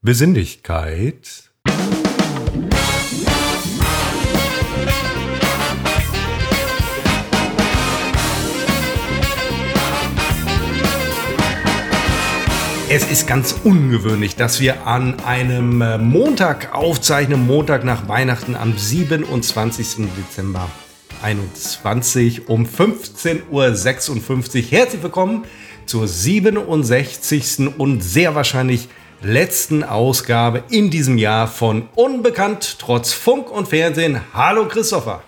Besinnlichkeit. Es ist ganz ungewöhnlich, dass wir an einem äh, Montag aufzeichnen, Montag nach Weihnachten am 27. Dezember 21 um 15.56 Uhr. Herzlich willkommen zur 67. und sehr wahrscheinlich letzten Ausgabe in diesem Jahr von Unbekannt trotz Funk und Fernsehen. Hallo Christopher.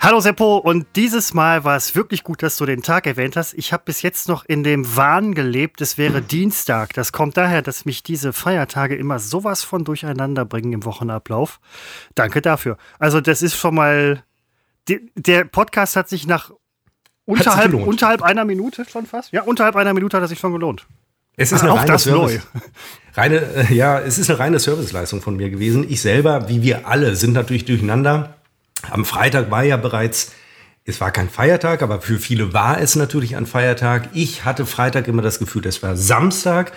Hallo Seppo und dieses Mal war es wirklich gut, dass du den Tag erwähnt hast. Ich habe bis jetzt noch in dem Wahn gelebt, es wäre Dienstag. Das kommt daher, dass mich diese Feiertage immer sowas von durcheinander bringen im Wochenablauf. Danke dafür. Also das ist schon mal, der Podcast hat sich nach unterhalb, sich unterhalb einer Minute schon fast, ja, unterhalb einer Minute hat er sich schon gelohnt. Es ist eine auch das neu. Reine, äh, ja, es ist eine reine Serviceleistung von mir gewesen. Ich selber, wie wir alle, sind natürlich durcheinander am Freitag war ja bereits, es war kein Feiertag, aber für viele war es natürlich ein Feiertag. Ich hatte Freitag immer das Gefühl, es war Samstag.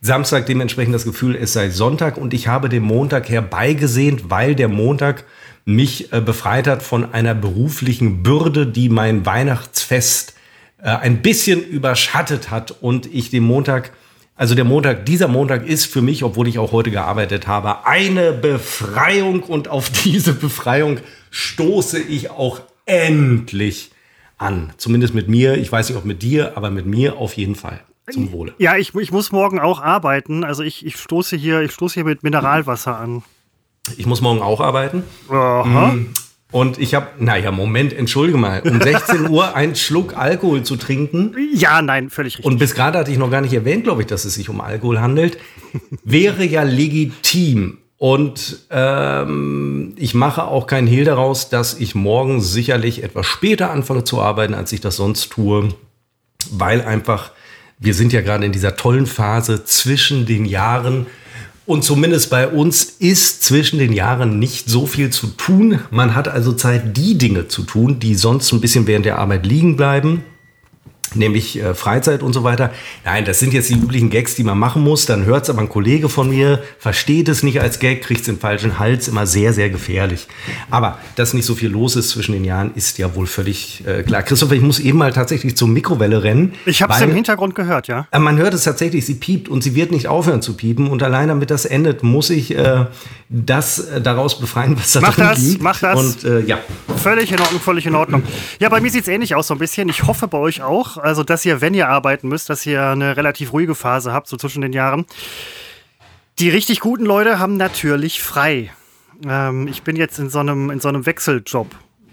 Samstag dementsprechend das Gefühl, es sei Sonntag und ich habe den Montag herbeigesehnt, weil der Montag mich äh, befreit hat von einer beruflichen Bürde, die mein Weihnachtsfest äh, ein bisschen überschattet hat und ich den Montag also der Montag, dieser Montag ist für mich, obwohl ich auch heute gearbeitet habe, eine Befreiung und auf diese Befreiung stoße ich auch endlich an. Zumindest mit mir. Ich weiß nicht, ob mit dir, aber mit mir auf jeden Fall. Zum Wohle. Ja, ich, ich muss morgen auch arbeiten. Also ich, ich stoße hier, ich stoße hier mit Mineralwasser an. Ich muss morgen auch arbeiten. Aha. Und ich habe, naja, Moment, entschuldige mal, um 16 Uhr einen Schluck Alkohol zu trinken. Ja, nein, völlig richtig. Und bis gerade hatte ich noch gar nicht erwähnt, glaube ich, dass es sich um Alkohol handelt. wäre ja legitim. Und ähm, ich mache auch keinen Hehl daraus, dass ich morgen sicherlich etwas später anfange zu arbeiten, als ich das sonst tue, weil einfach, wir sind ja gerade in dieser tollen Phase zwischen den Jahren. Und zumindest bei uns ist zwischen den Jahren nicht so viel zu tun. Man hat also Zeit, die Dinge zu tun, die sonst ein bisschen während der Arbeit liegen bleiben nämlich äh, Freizeit und so weiter. Nein, das sind jetzt die üblichen Gags, die man machen muss. Dann hört es aber ein Kollege von mir, versteht es nicht als Gag, kriegt es den falschen Hals, immer sehr, sehr gefährlich. Aber dass nicht so viel los ist zwischen den Jahren, ist ja wohl völlig äh, klar. Christoph, ich muss eben mal tatsächlich zur Mikrowelle rennen. Ich habe es im Hintergrund gehört, ja. Äh, man hört es tatsächlich, sie piept und sie wird nicht aufhören zu piepen. Und allein damit das endet, muss ich äh, das äh, daraus befreien, was da mach drin das, liegt. Mach das, Und äh, ja. Völlig in Ordnung, völlig in Ordnung. Ja, bei mir sieht es ähnlich aus so ein bisschen. Ich hoffe bei euch auch also dass ihr, wenn ihr arbeiten müsst, dass ihr eine relativ ruhige Phase habt, so zwischen den Jahren. Die richtig guten Leute haben natürlich frei. Ähm, ich bin jetzt in so einem, in so einem Wechseljob,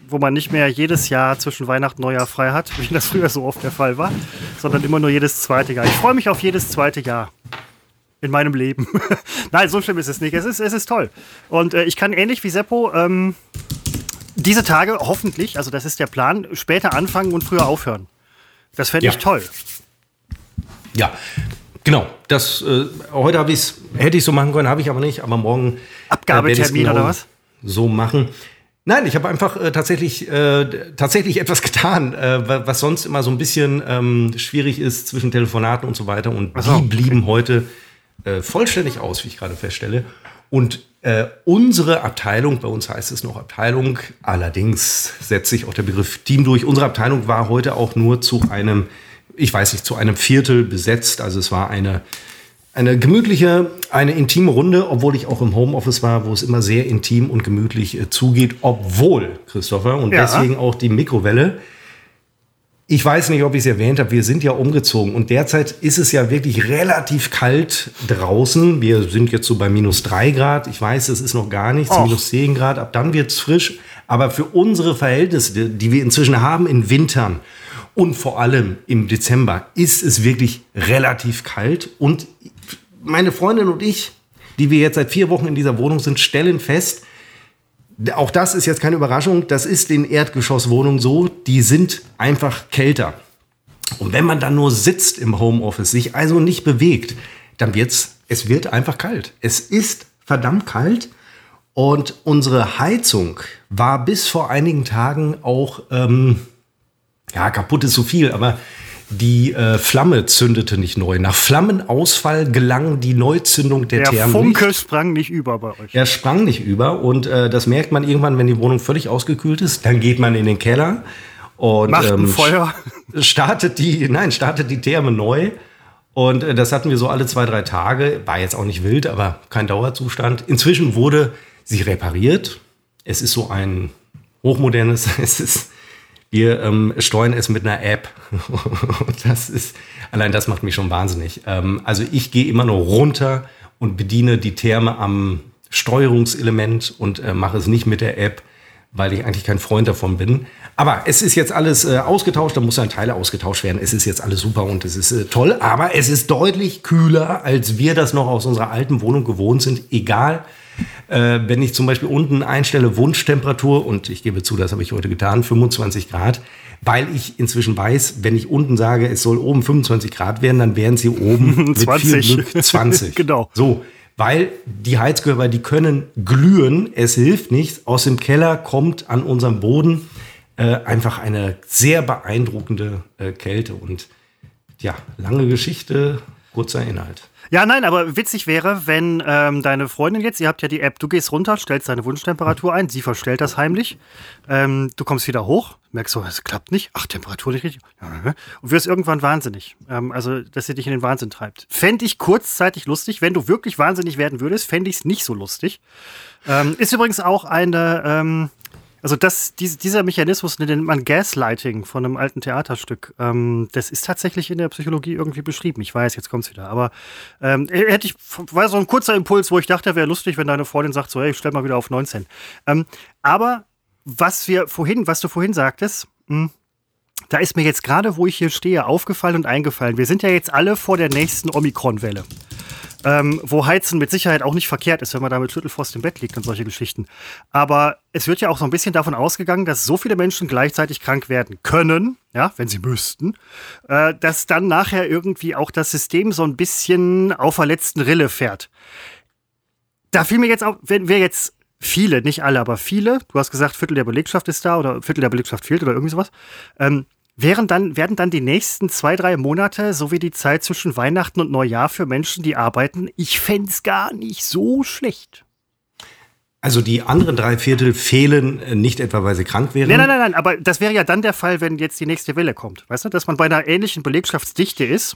wo man nicht mehr jedes Jahr zwischen Weihnachten und Neujahr frei hat, wie das früher so oft der Fall war, sondern immer nur jedes zweite Jahr. Ich freue mich auf jedes zweite Jahr in meinem Leben. Nein, so schlimm ist es nicht. Es ist, es ist toll. Und äh, ich kann ähnlich wie Seppo ähm, diese Tage hoffentlich, also das ist der Plan, später anfangen und früher aufhören. Das fände ich ja. toll. Ja, genau. Das, äh, heute ich hätte ich so machen können, habe ich aber nicht. Aber morgen. Äh, Abgabetermin genau oder was? So machen. Nein, ich habe einfach äh, tatsächlich, äh, tatsächlich etwas getan, äh, was sonst immer so ein bisschen ähm, schwierig ist zwischen Telefonaten und so weiter. Und so, die blieben okay. heute äh, vollständig aus, wie ich gerade feststelle. Und äh, unsere Abteilung, bei uns heißt es noch Abteilung, allerdings setzt sich auch der Begriff Team durch. Unsere Abteilung war heute auch nur zu einem, ich weiß nicht, zu einem Viertel besetzt. Also es war eine, eine gemütliche, eine intime Runde, obwohl ich auch im Homeoffice war, wo es immer sehr intim und gemütlich äh, zugeht, obwohl, Christopher, und ja. deswegen auch die Mikrowelle ich weiß nicht, ob ich es erwähnt habe, wir sind ja umgezogen und derzeit ist es ja wirklich relativ kalt draußen. Wir sind jetzt so bei minus drei Grad. Ich weiß, es ist noch gar nichts, Och. minus zehn Grad. Ab dann wird es frisch. Aber für unsere Verhältnisse, die wir inzwischen haben in Wintern und vor allem im Dezember, ist es wirklich relativ kalt. Und meine Freundin und ich, die wir jetzt seit vier Wochen in dieser Wohnung sind, stellen fest, auch das ist jetzt keine Überraschung, das ist in Erdgeschosswohnungen so, die sind einfach kälter. Und wenn man dann nur sitzt im Homeoffice, sich also nicht bewegt, dann wird's, es wird einfach kalt. Es ist verdammt kalt und unsere Heizung war bis vor einigen Tagen auch, ähm, ja, kaputt ist zu viel, aber die äh, Flamme zündete nicht neu. Nach Flammenausfall gelang die Neuzündung der, der Thermen. Der Funke nicht. sprang nicht über bei euch. Er sprang nicht über und äh, das merkt man irgendwann, wenn die Wohnung völlig ausgekühlt ist. Dann geht man in den Keller und Macht ein ähm, Feuer. startet die, nein, startet die Therme neu. Und äh, das hatten wir so alle zwei, drei Tage. War jetzt auch nicht wild, aber kein Dauerzustand. Inzwischen wurde sie repariert. Es ist so ein hochmodernes, es ist wir ähm, steuern es mit einer App. das ist, allein das macht mich schon wahnsinnig. Ähm, also ich gehe immer nur runter und bediene die Therme am Steuerungselement und äh, mache es nicht mit der App, weil ich eigentlich kein Freund davon bin. Aber es ist jetzt alles äh, ausgetauscht, da muss ein Teil ausgetauscht werden. Es ist jetzt alles super und es ist äh, toll, aber es ist deutlich kühler, als wir das noch aus unserer alten Wohnung gewohnt sind. Egal, äh, wenn ich zum Beispiel unten einstelle Wunschtemperatur, und ich gebe zu, das habe ich heute getan, 25 Grad, weil ich inzwischen weiß, wenn ich unten sage, es soll oben 25 Grad werden, dann wären sie oben 20. mit viel Glück 20. genau. So, weil die Heizkörper, die können glühen, es hilft nichts. Aus dem Keller kommt an unserem Boden äh, einfach eine sehr beeindruckende äh, Kälte und ja, lange Geschichte, kurzer Inhalt. Ja, nein, aber witzig wäre, wenn ähm, deine Freundin jetzt, ihr habt ja die App, du gehst runter, stellst deine Wunschtemperatur ein, sie verstellt das heimlich. Ähm, du kommst wieder hoch, merkst so, es klappt nicht, ach, Temperatur nicht richtig. Und wirst irgendwann wahnsinnig. Ähm, also, dass sie dich in den Wahnsinn treibt. Fände ich kurzzeitig lustig. Wenn du wirklich wahnsinnig werden würdest, fände ich es nicht so lustig. Ähm, ist übrigens auch eine, ähm, also das, dieser Mechanismus nennt man Gaslighting von einem alten Theaterstück. Ähm, das ist tatsächlich in der Psychologie irgendwie beschrieben. Ich weiß, jetzt kommt's wieder. Aber ähm, hätte ich, war so ein kurzer Impuls, wo ich dachte, wäre lustig, wenn deine Freundin sagt, so, hey, stell mal wieder auf 19. Ähm, aber was wir vorhin, was du vorhin sagtest, mh, hm, da ist mir jetzt gerade, wo ich hier stehe, aufgefallen und eingefallen. Wir sind ja jetzt alle vor der nächsten Omikron-Welle ähm, wo Heizen mit Sicherheit auch nicht verkehrt ist, wenn man da mit Schüttelfrost im Bett liegt und solche Geschichten. Aber es wird ja auch so ein bisschen davon ausgegangen, dass so viele Menschen gleichzeitig krank werden können, ja, wenn sie müssten, äh, dass dann nachher irgendwie auch das System so ein bisschen auf der letzten Rille fährt. Da fiel mir jetzt auch, wenn wir jetzt viele, nicht alle, aber viele, du hast gesagt, Viertel der Belegschaft ist da oder Viertel der Belegschaft fehlt oder irgendwie sowas, ähm, Wären dann, werden dann die nächsten zwei, drei Monate, so wie die Zeit zwischen Weihnachten und Neujahr für Menschen, die arbeiten, ich fände es gar nicht so schlecht. Also die anderen drei Viertel fehlen äh, nicht etwa, weil sie krank wären? Nein, nein, nein, nein, aber das wäre ja dann der Fall, wenn jetzt die nächste Welle kommt. Weißt du, dass man bei einer ähnlichen Belegschaftsdichte ist?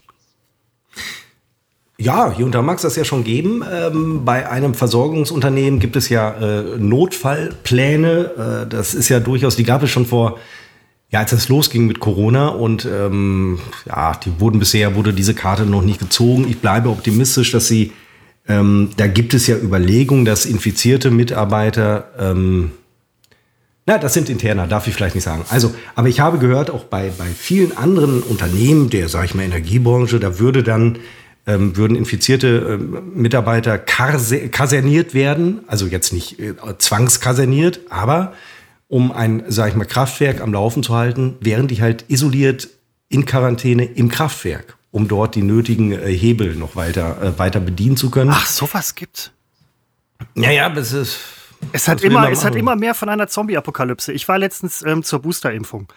Ja, hier und da mag es das ja schon geben. Ähm, bei einem Versorgungsunternehmen gibt es ja äh, Notfallpläne. Äh, das ist ja durchaus, die gab es schon vor ja, als das losging mit Corona und ähm, ja, die wurden bisher wurde diese Karte noch nicht gezogen. Ich bleibe optimistisch, dass sie ähm, da gibt es ja Überlegungen, dass infizierte Mitarbeiter ähm, na, das sind interner, darf ich vielleicht nicht sagen. Also, aber ich habe gehört, auch bei, bei vielen anderen Unternehmen der, sage ich mal, Energiebranche, da würde dann ähm, würden infizierte ähm, Mitarbeiter kaserniert werden, also jetzt nicht äh, zwangskaserniert, aber um ein, sag ich mal, Kraftwerk am Laufen zu halten, während die halt isoliert in Quarantäne im Kraftwerk, um dort die nötigen äh, Hebel noch weiter, äh, weiter bedienen zu können. Ach, sowas gibt's. Ja, ja, das ist. Es hat, immer, es hat immer mehr von einer Zombie-Apokalypse. Ich war letztens ähm, zur Boosterimpfung.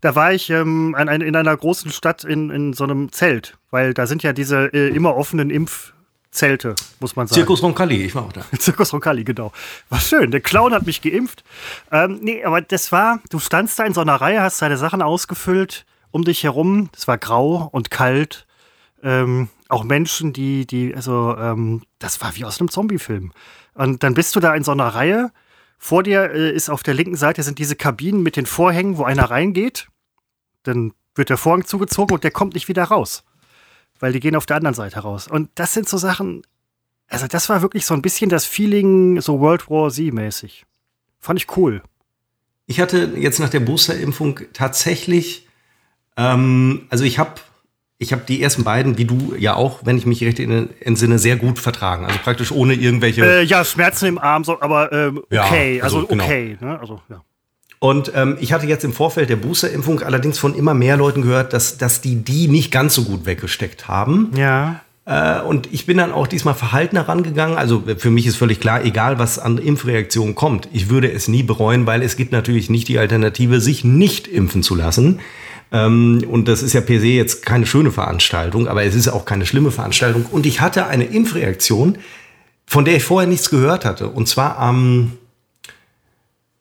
Da war ich ähm, in, in einer großen Stadt in, in so einem Zelt, weil da sind ja diese äh, immer offenen Impf- Zelte, muss man sagen. Zirkus Roncalli, ich war auch da. Zirkus Roncalli, genau. War schön. Der Clown hat mich geimpft. Ähm, nee, aber das war, du standst da in so einer Reihe, hast deine Sachen ausgefüllt um dich herum. Es war grau und kalt. Ähm, auch Menschen, die, die, also, ähm, das war wie aus einem Zombie-Film. Und dann bist du da in so einer Reihe. Vor dir äh, ist auf der linken Seite sind diese Kabinen mit den Vorhängen, wo einer reingeht. Dann wird der Vorhang zugezogen und der kommt nicht wieder raus weil die gehen auf der anderen Seite raus. Und das sind so Sachen, also das war wirklich so ein bisschen das Feeling so World War Z-mäßig. Fand ich cool. Ich hatte jetzt nach der Boosterimpfung tatsächlich, ähm, also ich habe ich habe die ersten beiden, wie du ja auch, wenn ich mich recht entsinne, sehr gut vertragen. Also praktisch ohne irgendwelche. Äh, ja, Schmerzen im Arm, so, aber ähm, okay, ja, also, also genau. okay. Ne? Also, ja. Und ähm, ich hatte jetzt im Vorfeld der Boosterimpfung allerdings von immer mehr Leuten gehört, dass, dass die die nicht ganz so gut weggesteckt haben. Ja. Äh, und ich bin dann auch diesmal verhaltener rangegangen. Also für mich ist völlig klar, egal was an Impfreaktionen kommt, ich würde es nie bereuen, weil es gibt natürlich nicht die Alternative, sich nicht impfen zu lassen. Ähm, und das ist ja per se jetzt keine schöne Veranstaltung, aber es ist auch keine schlimme Veranstaltung. Und ich hatte eine Impfreaktion, von der ich vorher nichts gehört hatte. Und zwar am,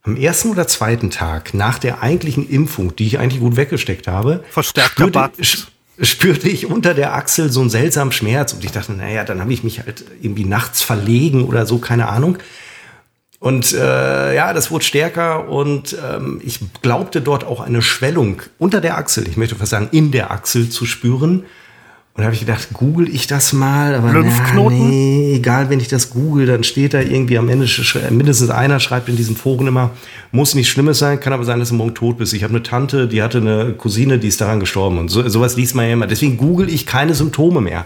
am ersten oder zweiten Tag nach der eigentlichen Impfung, die ich eigentlich gut weggesteckt habe. Verstärkter spürte, spürte ich unter der Achsel so einen seltsamen Schmerz. Und ich dachte, naja, dann habe ich mich halt irgendwie nachts verlegen oder so, keine Ahnung. Und äh, ja, das wurde stärker und ähm, ich glaubte dort auch eine Schwellung unter der Achsel, ich möchte fast sagen, in der Achsel zu spüren. Und da habe ich gedacht, google ich das mal, aber Lymphknoten? Na, nee, egal, wenn ich das google, dann steht da irgendwie am Ende, mindestens einer schreibt in diesem Foren immer, muss nicht Schlimmes sein, kann aber sein, dass du morgen tot bist. Ich habe eine Tante, die hatte eine Cousine, die ist daran gestorben und so, sowas liest man ja immer. Deswegen google ich keine Symptome mehr.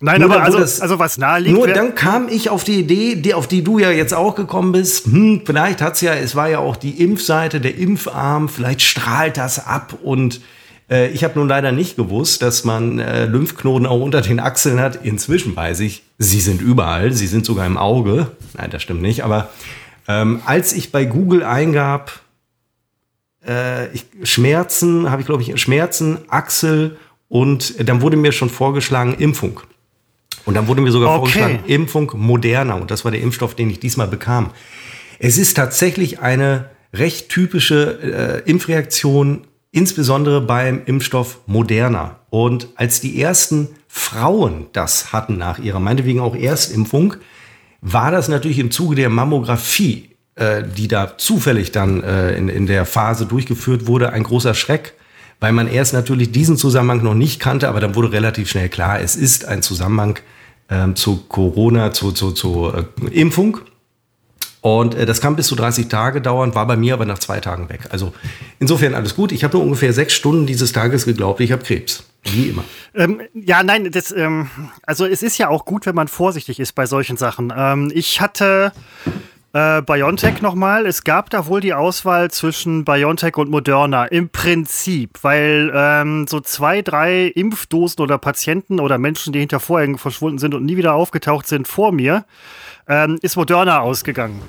Nein, nur aber also, das, also was naheliegt. Nur dann kam ich auf die Idee, die, auf die du ja jetzt auch gekommen bist. Hm, vielleicht hat's ja, es war ja auch die Impfseite, der Impfarm, vielleicht strahlt das ab und äh, ich habe nun leider nicht gewusst, dass man äh, Lymphknoten auch unter den Achseln hat. Inzwischen weiß ich, sie sind überall, sie sind sogar im Auge. Nein, das stimmt nicht. Aber ähm, als ich bei Google eingab, äh, ich, Schmerzen, habe ich glaube ich Schmerzen, Achsel und dann wurde mir schon vorgeschlagen Impfung. Und dann wurde mir sogar okay. vorgeschlagen, Impfung Moderna. Und das war der Impfstoff, den ich diesmal bekam. Es ist tatsächlich eine recht typische äh, Impfreaktion, insbesondere beim Impfstoff Moderna. Und als die ersten Frauen das hatten nach ihrer meinetwegen auch Erstimpfung, war das natürlich im Zuge der Mammographie, äh, die da zufällig dann äh, in, in der Phase durchgeführt wurde, ein großer Schreck weil man erst natürlich diesen Zusammenhang noch nicht kannte, aber dann wurde relativ schnell klar, es ist ein Zusammenhang ähm, zu Corona, zu, zu, zu äh, Impfung. Und äh, das kann bis zu 30 Tage dauern, war bei mir aber nach zwei Tagen weg. Also insofern alles gut. Ich habe nur ungefähr sechs Stunden dieses Tages geglaubt, ich habe Krebs. Wie immer. Ähm, ja, nein, das, ähm, also es ist ja auch gut, wenn man vorsichtig ist bei solchen Sachen. Ähm, ich hatte äh, BioNTech nochmal. Es gab da wohl die Auswahl zwischen BioNTech und Moderna im Prinzip, weil ähm, so zwei, drei Impfdosen oder Patienten oder Menschen, die hinter Vorhängen verschwunden sind und nie wieder aufgetaucht sind vor mir, ähm, ist Moderna ausgegangen.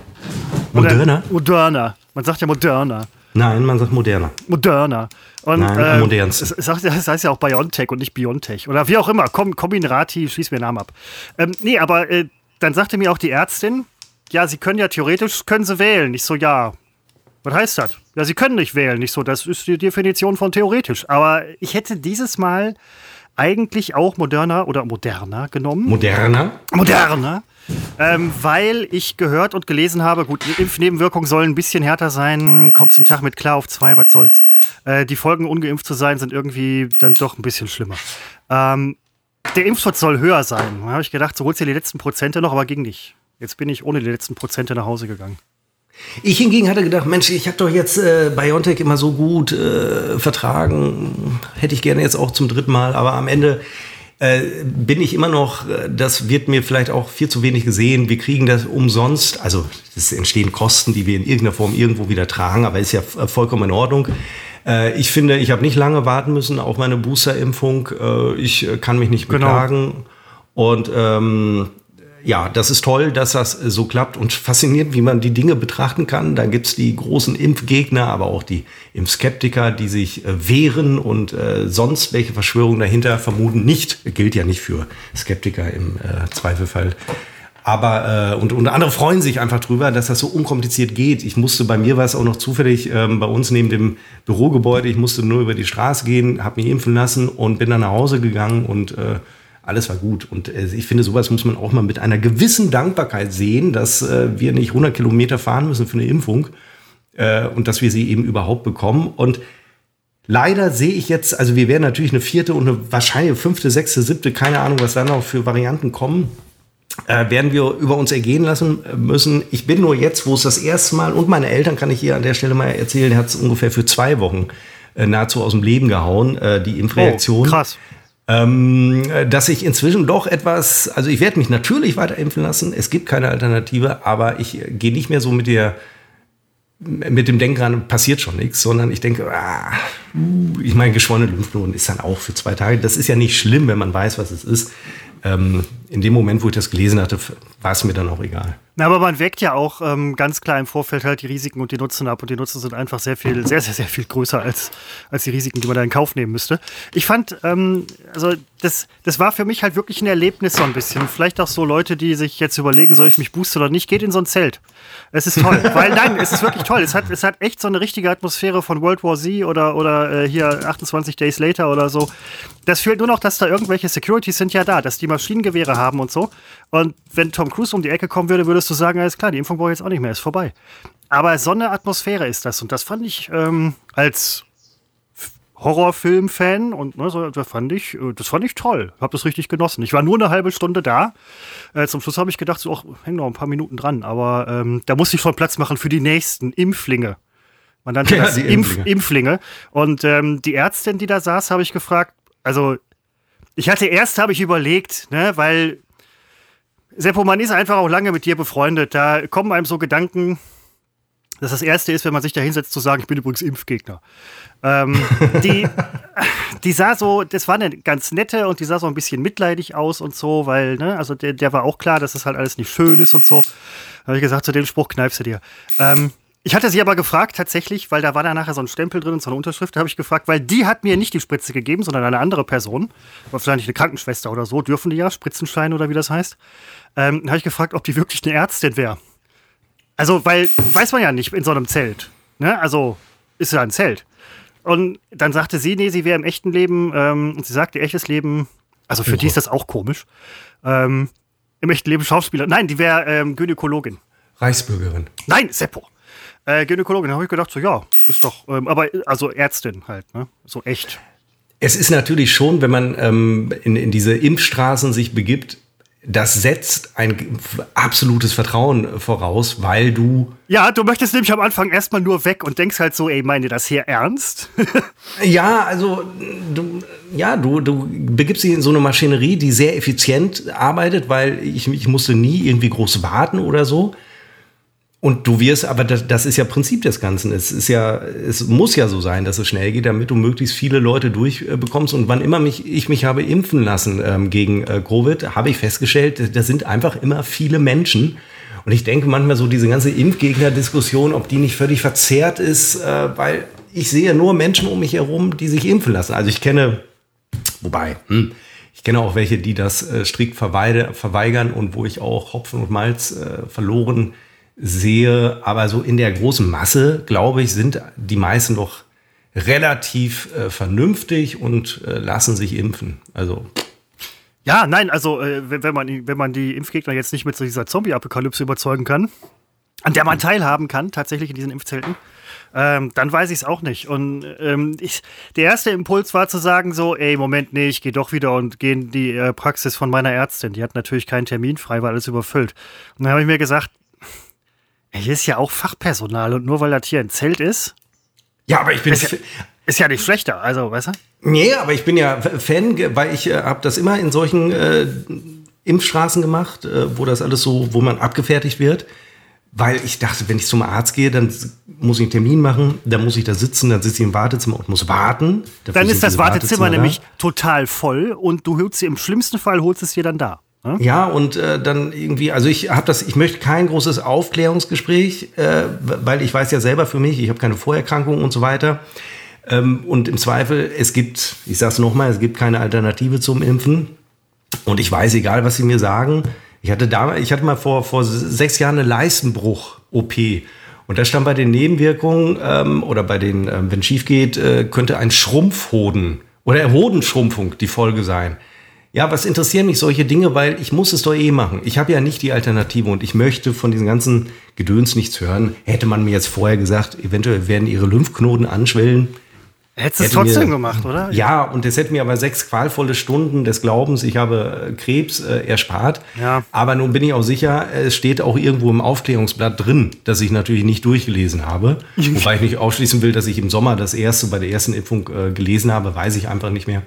Moderna? Oder, Moderna. Man sagt ja Moderna. Nein, man sagt Moderna. Moderna. Und, Nein, äh, modernste. Es, heißt ja auch BioNTech und nicht BioNTech. Oder wie auch immer. Komm, Kombinati, schließ mir den Namen ab. Ähm, nee, aber äh, dann sagte mir auch die Ärztin, ja, Sie können ja theoretisch, können Sie wählen. Nicht so, ja. Was heißt das? Ja, Sie können nicht wählen. Nicht so, das ist die Definition von theoretisch. Aber ich hätte dieses Mal eigentlich auch moderner oder moderner genommen. Moderner? Moderner. Ähm, weil ich gehört und gelesen habe, gut, Impfnebenwirkungen sollen ein bisschen härter sein, kommst einen Tag mit klar auf zwei, was soll's. Äh, die Folgen, ungeimpft zu sein, sind irgendwie dann doch ein bisschen schlimmer. Ähm, der Impfschutz soll höher sein. Da habe ich gedacht, so holst du die letzten Prozente noch, aber ging nicht. Jetzt bin ich ohne die letzten Prozente nach Hause gegangen. Ich hingegen hatte gedacht, Mensch, ich habe doch jetzt äh, BioNTech immer so gut äh, vertragen. Hätte ich gerne jetzt auch zum dritten Mal, aber am Ende äh, bin ich immer noch, äh, das wird mir vielleicht auch viel zu wenig gesehen. Wir kriegen das umsonst. Also es entstehen Kosten, die wir in irgendeiner Form irgendwo wieder tragen, aber ist ja vollkommen in Ordnung. Äh, ich finde, ich habe nicht lange warten müssen auf meine Boosterimpfung. Äh, ich kann mich nicht genau. beklagen. Genau. Und ähm, ja, das ist toll, dass das so klappt und faszinierend, wie man die Dinge betrachten kann. Da gibt's die großen Impfgegner, aber auch die Impfskeptiker, die sich äh, wehren und äh, sonst welche Verschwörungen dahinter vermuten. Nicht, gilt ja nicht für Skeptiker im äh, Zweifelfall. Aber äh, und, und andere freuen sich einfach drüber, dass das so unkompliziert geht. Ich musste bei mir war es auch noch zufällig ähm, bei uns neben dem Bürogebäude. Ich musste nur über die Straße gehen, habe mich impfen lassen und bin dann nach Hause gegangen und äh, alles war gut. Und äh, ich finde, sowas muss man auch mal mit einer gewissen Dankbarkeit sehen, dass äh, wir nicht 100 Kilometer fahren müssen für eine Impfung äh, und dass wir sie eben überhaupt bekommen. Und leider sehe ich jetzt, also wir werden natürlich eine vierte und eine wahrscheinlich fünfte, sechste, siebte, keine Ahnung, was da noch für Varianten kommen. Äh, werden wir über uns ergehen lassen müssen. Ich bin nur jetzt, wo es das erste Mal, und meine Eltern kann ich hier an der Stelle mal erzählen, hat es ungefähr für zwei Wochen äh, nahezu aus dem Leben gehauen, äh, die Impfreaktion. Oh, krass ähm, dass ich inzwischen doch etwas, also ich werde mich natürlich weiter impfen lassen, es gibt keine Alternative, aber ich gehe nicht mehr so mit der mit dem Denken passiert schon nichts, sondern ich denke, ah, ich meine, geschwollene Lymphknoten ist dann auch für zwei Tage. Das ist ja nicht schlimm, wenn man weiß, was es ist. Ähm, in dem Moment, wo ich das gelesen hatte, war es mir dann auch egal. Na, aber man wägt ja auch ähm, ganz klar im Vorfeld halt die Risiken und die Nutzen ab. Und die Nutzen sind einfach sehr viel, sehr, sehr, sehr viel größer als, als die Risiken, die man da in Kauf nehmen müsste. Ich fand, ähm, also das, das war für mich halt wirklich ein Erlebnis so ein bisschen. Vielleicht auch so Leute, die sich jetzt überlegen, soll ich mich boosten oder nicht, geht in so ein Zelt. Es ist toll. Weil nein, es ist wirklich toll. Es hat, es hat echt so eine richtige Atmosphäre von World War Z oder, oder äh, hier 28 Days Later oder so. Das fehlt nur noch, dass da irgendwelche Securities sind ja da, dass die Maschinengewehre haben und so. Und wenn Tom Cruise um die Ecke kommen würde, würdest du sagen, alles klar, die Impfung brauche ich jetzt auch nicht mehr, ist vorbei. Aber so eine Atmosphäre ist das. Und das fand ich ähm, als Horrorfilm-Fan und ne, so, das fand ich, äh, das fand ich toll. Hab das richtig genossen. Ich war nur eine halbe Stunde da. Äh, zum Schluss habe ich gedacht, so, ach, häng noch ein paar Minuten dran. Aber ähm, da musste ich schon Platz machen für die nächsten Impflinge. Man nannte ja, das Impf Impflinge. Impflinge. Und ähm, die Ärztin, die da saß, habe ich gefragt, also ich hatte erst, habe ich überlegt, ne, weil Seppo, man ist einfach auch lange mit dir befreundet. Da kommen einem so Gedanken, dass das Erste ist, wenn man sich da hinsetzt, zu sagen, ich bin übrigens Impfgegner. Ähm, die, die sah so, das war eine ganz nette und die sah so ein bisschen mitleidig aus und so, weil, ne, also der, der war auch klar, dass das halt alles nicht schön ist und so. Da habe ich gesagt, zu dem Spruch kneifst du dir. Ähm, ich hatte sie aber gefragt tatsächlich, weil da war da nachher so ein Stempel drin und so eine Unterschrift, da habe ich gefragt, weil die hat mir nicht die Spritze gegeben, sondern eine andere Person, wahrscheinlich eine Krankenschwester oder so, dürfen die ja, Spritzenschein oder wie das heißt. Ähm, da habe ich gefragt, ob die wirklich eine Ärztin wäre. Also, weil weiß man ja nicht in so einem Zelt. Ne? Also ist ja ein Zelt. Und dann sagte sie, nee, sie wäre im echten Leben, ähm, und sie sagte, echtes Leben, also für oh. die ist das auch komisch. Ähm, Im echten Leben Schauspieler. Nein, die wäre ähm, Gynäkologin. Reichsbürgerin. Nein, Seppo. Äh, Gynäkologin, da habe ich gedacht, so ja, ist doch, ähm, aber also Ärztin halt, ne? So echt. Es ist natürlich schon, wenn man ähm, in, in diese Impfstraßen sich begibt, das setzt ein absolutes Vertrauen voraus, weil du. Ja, du möchtest nämlich am Anfang erstmal nur weg und denkst halt so, ey, meine das hier ernst? ja, also du, ja, du, du begibst dich in so eine Maschinerie, die sehr effizient arbeitet, weil ich, ich musste nie irgendwie groß warten oder so. Und du wirst, aber das, das, ist ja Prinzip des Ganzen. Es ist ja, es muss ja so sein, dass es schnell geht, damit du möglichst viele Leute durchbekommst. Und wann immer mich, ich mich habe impfen lassen ähm, gegen äh, Covid, habe ich festgestellt, da sind einfach immer viele Menschen. Und ich denke manchmal so diese ganze Impfgegner-Diskussion, ob die nicht völlig verzerrt ist, äh, weil ich sehe nur Menschen um mich herum, die sich impfen lassen. Also ich kenne, wobei, hm, ich kenne auch welche, die das äh, strikt verweigern und wo ich auch Hopfen und Malz äh, verloren sehe. Aber so in der großen Masse, glaube ich, sind die meisten doch relativ äh, vernünftig und äh, lassen sich impfen. Also. Ja, nein, also äh, wenn, man, wenn man die Impfgegner jetzt nicht mit so dieser Zombie-Apokalypse überzeugen kann, an der man teilhaben kann, tatsächlich in diesen Impfzelten, ähm, dann weiß ich es auch nicht. Und ähm, ich, der erste Impuls war zu sagen so, ey, Moment, nee, ich gehe doch wieder und gehe in die äh, Praxis von meiner Ärztin. Die hat natürlich keinen Termin frei, weil alles überfüllt. Und dann habe ich mir gesagt, hier ist ja auch Fachpersonal und nur weil das hier ein Zelt ist. Ja, aber ich bin. Ist ja, ist ja nicht schlechter, also, weißt du? Nee, aber ich bin ja Fan, weil ich äh, habe das immer in solchen äh, Impfstraßen gemacht, äh, wo das alles so, wo man abgefertigt wird. Weil ich dachte, wenn ich zum Arzt gehe, dann muss ich einen Termin machen, dann muss ich da sitzen, dann sitze ich im Wartezimmer und muss warten. Dann ist das Wartezimmer, Wartezimmer nämlich total voll und du holst sie im schlimmsten Fall holst es dir dann da. Ja, und äh, dann irgendwie, also ich habe das, ich möchte kein großes Aufklärungsgespräch, äh, weil ich weiß ja selber für mich, ich habe keine Vorerkrankungen und so weiter. Ähm, und im Zweifel, es gibt, ich sage es nochmal, es gibt keine Alternative zum Impfen. Und ich weiß, egal was Sie mir sagen, ich hatte da, ich hatte mal vor, vor sechs Jahren eine Leistenbruch-OP. Und da stand bei den Nebenwirkungen ähm, oder bei den, ähm, wenn schief geht, äh, könnte ein Schrumpfhoden oder Hodenschrumpfung die Folge sein. Ja, was interessieren mich solche Dinge, weil ich muss es doch eh machen. Ich habe ja nicht die Alternative und ich möchte von diesen ganzen Gedöns nichts hören. Hätte man mir jetzt vorher gesagt, eventuell werden ihre Lymphknoten anschwellen. Hättest du es trotzdem mir, gemacht, oder? Ja, und das hätte mir aber sechs qualvolle Stunden des Glaubens, ich habe äh, Krebs äh, erspart. Ja. Aber nun bin ich auch sicher, es steht auch irgendwo im Aufklärungsblatt drin, das ich natürlich nicht durchgelesen habe. Wobei ich nicht ausschließen will, dass ich im Sommer das erste bei der ersten Impfung äh, gelesen habe, weiß ich einfach nicht mehr.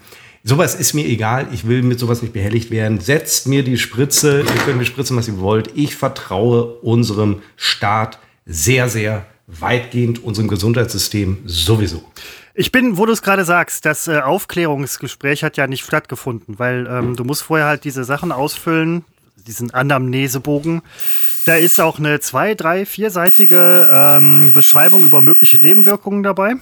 Sowas ist mir egal. Ich will mit sowas nicht behelligt werden. Setzt mir die Spritze. Ihr könnt mir spritzen, was ihr wollt. Ich vertraue unserem Staat sehr, sehr weitgehend, unserem Gesundheitssystem sowieso. Ich bin, wo du es gerade sagst, das äh, Aufklärungsgespräch hat ja nicht stattgefunden, weil ähm, du musst vorher halt diese Sachen ausfüllen, diesen Anamnesebogen. Da ist auch eine zwei, drei, vierseitige ähm, Beschreibung über mögliche Nebenwirkungen dabei.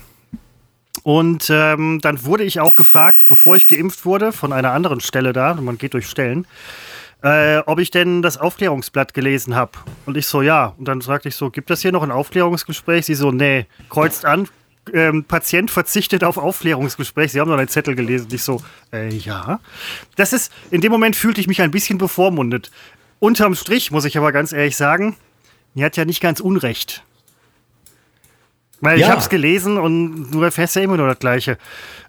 Und ähm, dann wurde ich auch gefragt, bevor ich geimpft wurde, von einer anderen Stelle da, man geht durch Stellen, äh, ob ich denn das Aufklärungsblatt gelesen habe. Und ich so, ja. Und dann sagte ich so, gibt das hier noch ein Aufklärungsgespräch? Sie so, nee, kreuzt an, ähm, Patient verzichtet auf Aufklärungsgespräch. Sie haben noch einen Zettel gelesen. Ich so, äh, ja. Das ist, in dem Moment fühlte ich mich ein bisschen bevormundet. Unterm Strich muss ich aber ganz ehrlich sagen, mir hat ja nicht ganz Unrecht. Weil ja. ich habe es gelesen und du erfährst ja immer nur das Gleiche.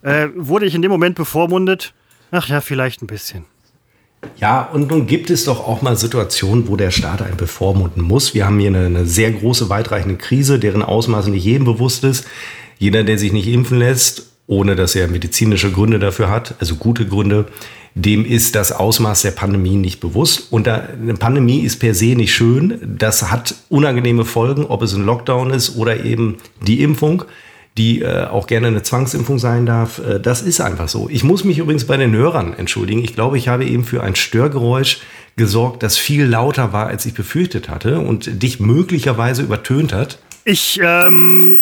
Äh, wurde ich in dem Moment bevormundet? Ach ja, vielleicht ein bisschen. Ja, und nun gibt es doch auch mal Situationen, wo der Staat einen bevormunden muss. Wir haben hier eine, eine sehr große, weitreichende Krise, deren Ausmaß nicht jedem bewusst ist. Jeder, der sich nicht impfen lässt, ohne dass er medizinische Gründe dafür hat, also gute Gründe, dem ist das Ausmaß der Pandemie nicht bewusst. Und eine Pandemie ist per se nicht schön. Das hat unangenehme Folgen, ob es ein Lockdown ist oder eben die Impfung die äh, auch gerne eine Zwangsimpfung sein darf. Äh, das ist einfach so. Ich muss mich übrigens bei den Hörern entschuldigen. Ich glaube, ich habe eben für ein Störgeräusch gesorgt, das viel lauter war, als ich befürchtet hatte und dich möglicherweise übertönt hat. Ich ähm,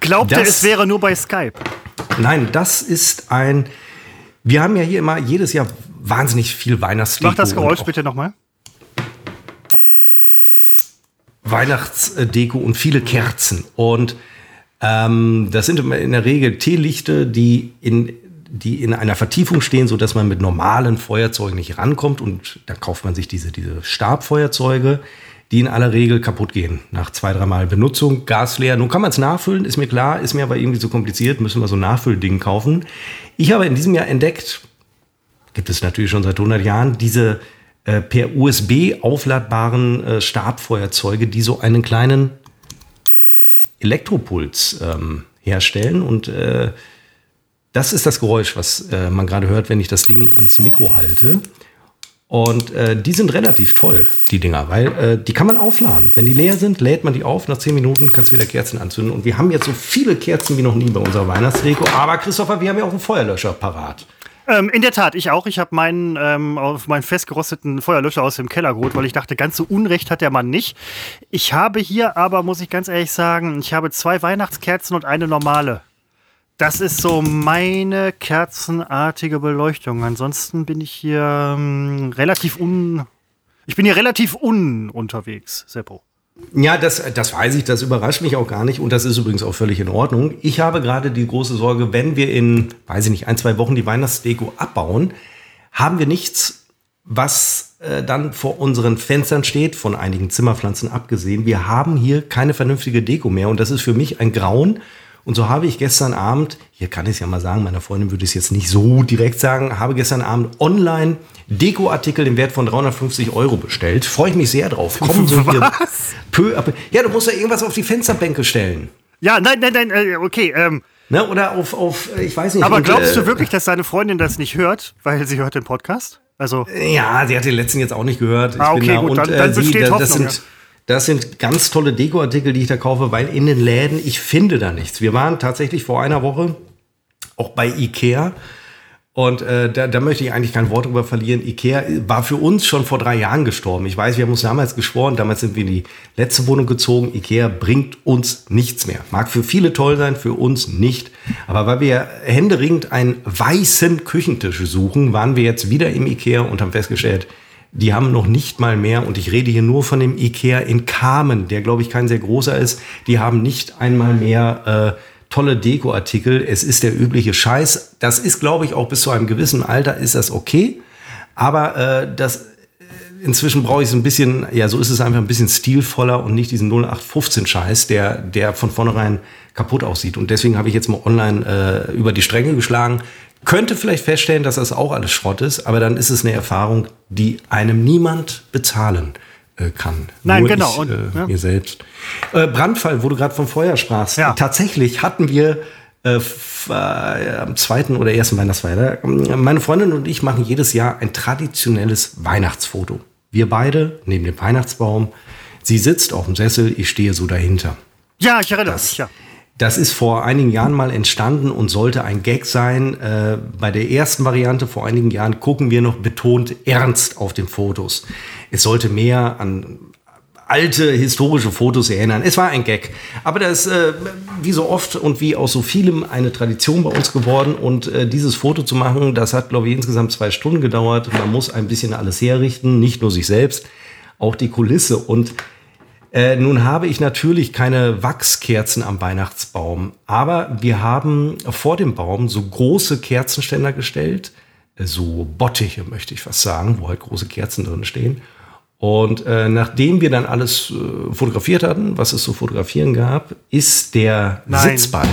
glaubte, das, es wäre nur bei Skype. Nein, das ist ein. Wir haben ja hier immer jedes Jahr wahnsinnig viel Weihnachtsdeko. Mach das Geräusch bitte nochmal. Weihnachtsdeko und viele Kerzen. Und ähm, das sind in der Regel Teelichte, die in die in einer Vertiefung stehen, so dass man mit normalen Feuerzeugen nicht rankommt. Und da kauft man sich diese, diese Stabfeuerzeuge, die in aller Regel kaputt gehen nach zwei, dreimal Benutzung, Gas leer. Nun kann man es nachfüllen, ist mir klar, ist mir aber irgendwie zu kompliziert, müssen wir so ein Nachfüllding kaufen. Ich habe in diesem Jahr entdeckt, gibt es natürlich schon seit 100 Jahren, diese äh, per USB aufladbaren äh, Stabfeuerzeuge, die so einen kleinen Elektropuls ähm, herstellen. Und äh, das ist das Geräusch, was äh, man gerade hört, wenn ich das Ding ans Mikro halte. Und äh, die sind relativ toll, die Dinger, weil äh, die kann man aufladen. Wenn die leer sind, lädt man die auf. Nach 10 Minuten kannst du wieder Kerzen anzünden. Und wir haben jetzt so viele Kerzen wie noch nie bei unserer Weihnachtsdeko. Aber Christopher, wir haben ja auch einen Feuerlöscher parat. Ähm, in der Tat, ich auch. Ich habe meinen ähm, auf meinen festgerosteten Feuerlöscher aus dem Keller geholt, weil ich dachte, ganz so Unrecht hat der Mann nicht. Ich habe hier aber, muss ich ganz ehrlich sagen, ich habe zwei Weihnachtskerzen und eine normale. Das ist so meine kerzenartige Beleuchtung. Ansonsten bin ich hier ähm, relativ un. Ich bin hier relativ un unterwegs, Seppo. Ja, das, das weiß ich, das überrascht mich auch gar nicht und das ist übrigens auch völlig in Ordnung. Ich habe gerade die große Sorge, wenn wir in, weiß ich nicht, ein, zwei Wochen die Weihnachtsdeko abbauen, haben wir nichts, was äh, dann vor unseren Fenstern steht, von einigen Zimmerpflanzen abgesehen. Wir haben hier keine vernünftige Deko mehr und das ist für mich ein Grauen. Und so habe ich gestern Abend, hier kann ich es ja mal sagen, meiner Freundin würde ich es jetzt nicht so direkt sagen, habe gestern Abend online Dekoartikel im Wert von 350 Euro bestellt. Freue ich mich sehr drauf. Kommen so hier peu, Ja, du musst ja irgendwas auf die Fensterbänke stellen. Ja, nein, nein, nein, äh, okay. Ähm, ne, oder auf, auf, ich weiß nicht. Aber glaubst du äh, wirklich, dass deine Freundin das nicht hört, weil sie hört den Podcast? Also ja, sie hat den letzten jetzt auch nicht gehört. Ah, okay, da, gut, und, dann, dann äh, besteht sie, Hoffnung, das sind, ja. Das sind ganz tolle Dekoartikel, die ich da kaufe, weil in den Läden, ich finde da nichts. Wir waren tatsächlich vor einer Woche auch bei Ikea. Und äh, da, da möchte ich eigentlich kein Wort drüber verlieren. Ikea war für uns schon vor drei Jahren gestorben. Ich weiß, wir haben uns damals geschworen, damals sind wir in die letzte Wohnung gezogen. Ikea bringt uns nichts mehr. Mag für viele toll sein, für uns nicht. Aber weil wir händeringend einen weißen Küchentisch suchen, waren wir jetzt wieder im Ikea und haben festgestellt, die haben noch nicht mal mehr, und ich rede hier nur von dem Ikea in Kamen, der glaube ich kein sehr großer ist, die haben nicht einmal mehr äh, tolle Dekoartikel. Es ist der übliche Scheiß. Das ist, glaube ich, auch bis zu einem gewissen Alter ist das okay. Aber äh, das äh, inzwischen brauche ich es ein bisschen, ja, so ist es einfach ein bisschen stilvoller und nicht diesen 0815 Scheiß, der, der von vornherein kaputt aussieht. Und deswegen habe ich jetzt mal online äh, über die Stränge geschlagen. Könnte vielleicht feststellen, dass das auch alles Schrott ist, aber dann ist es eine Erfahrung, die einem niemand bezahlen äh, kann. Nein, Nur genau. Ich, und, äh, ja. Mir selbst. Äh, Brandfall, wo du gerade vom Feuer sprachst. Ja. Tatsächlich hatten wir äh, am zweiten oder ersten Weihnachtsfeier. Meine Freundin und ich machen jedes Jahr ein traditionelles Weihnachtsfoto. Wir beide neben dem Weihnachtsbaum. Sie sitzt auf dem Sessel, ich stehe so dahinter. Ja, ich erinnere mich, ja. Das ist vor einigen Jahren mal entstanden und sollte ein Gag sein. Äh, bei der ersten Variante vor einigen Jahren gucken wir noch betont ernst auf den Fotos. Es sollte mehr an alte historische Fotos erinnern. Es war ein Gag. Aber das ist äh, wie so oft und wie aus so vielem eine Tradition bei uns geworden. Und äh, dieses Foto zu machen, das hat, glaube ich, insgesamt zwei Stunden gedauert. Man muss ein bisschen alles herrichten, nicht nur sich selbst, auch die Kulisse. Und äh, nun habe ich natürlich keine Wachskerzen am Weihnachtsbaum, aber wir haben vor dem Baum so große Kerzenständer gestellt, äh, so Bottiche möchte ich fast sagen, wo halt große Kerzen drin stehen. Und äh, nachdem wir dann alles äh, fotografiert hatten, was es zu fotografieren gab, ist der Nein. Sitzball,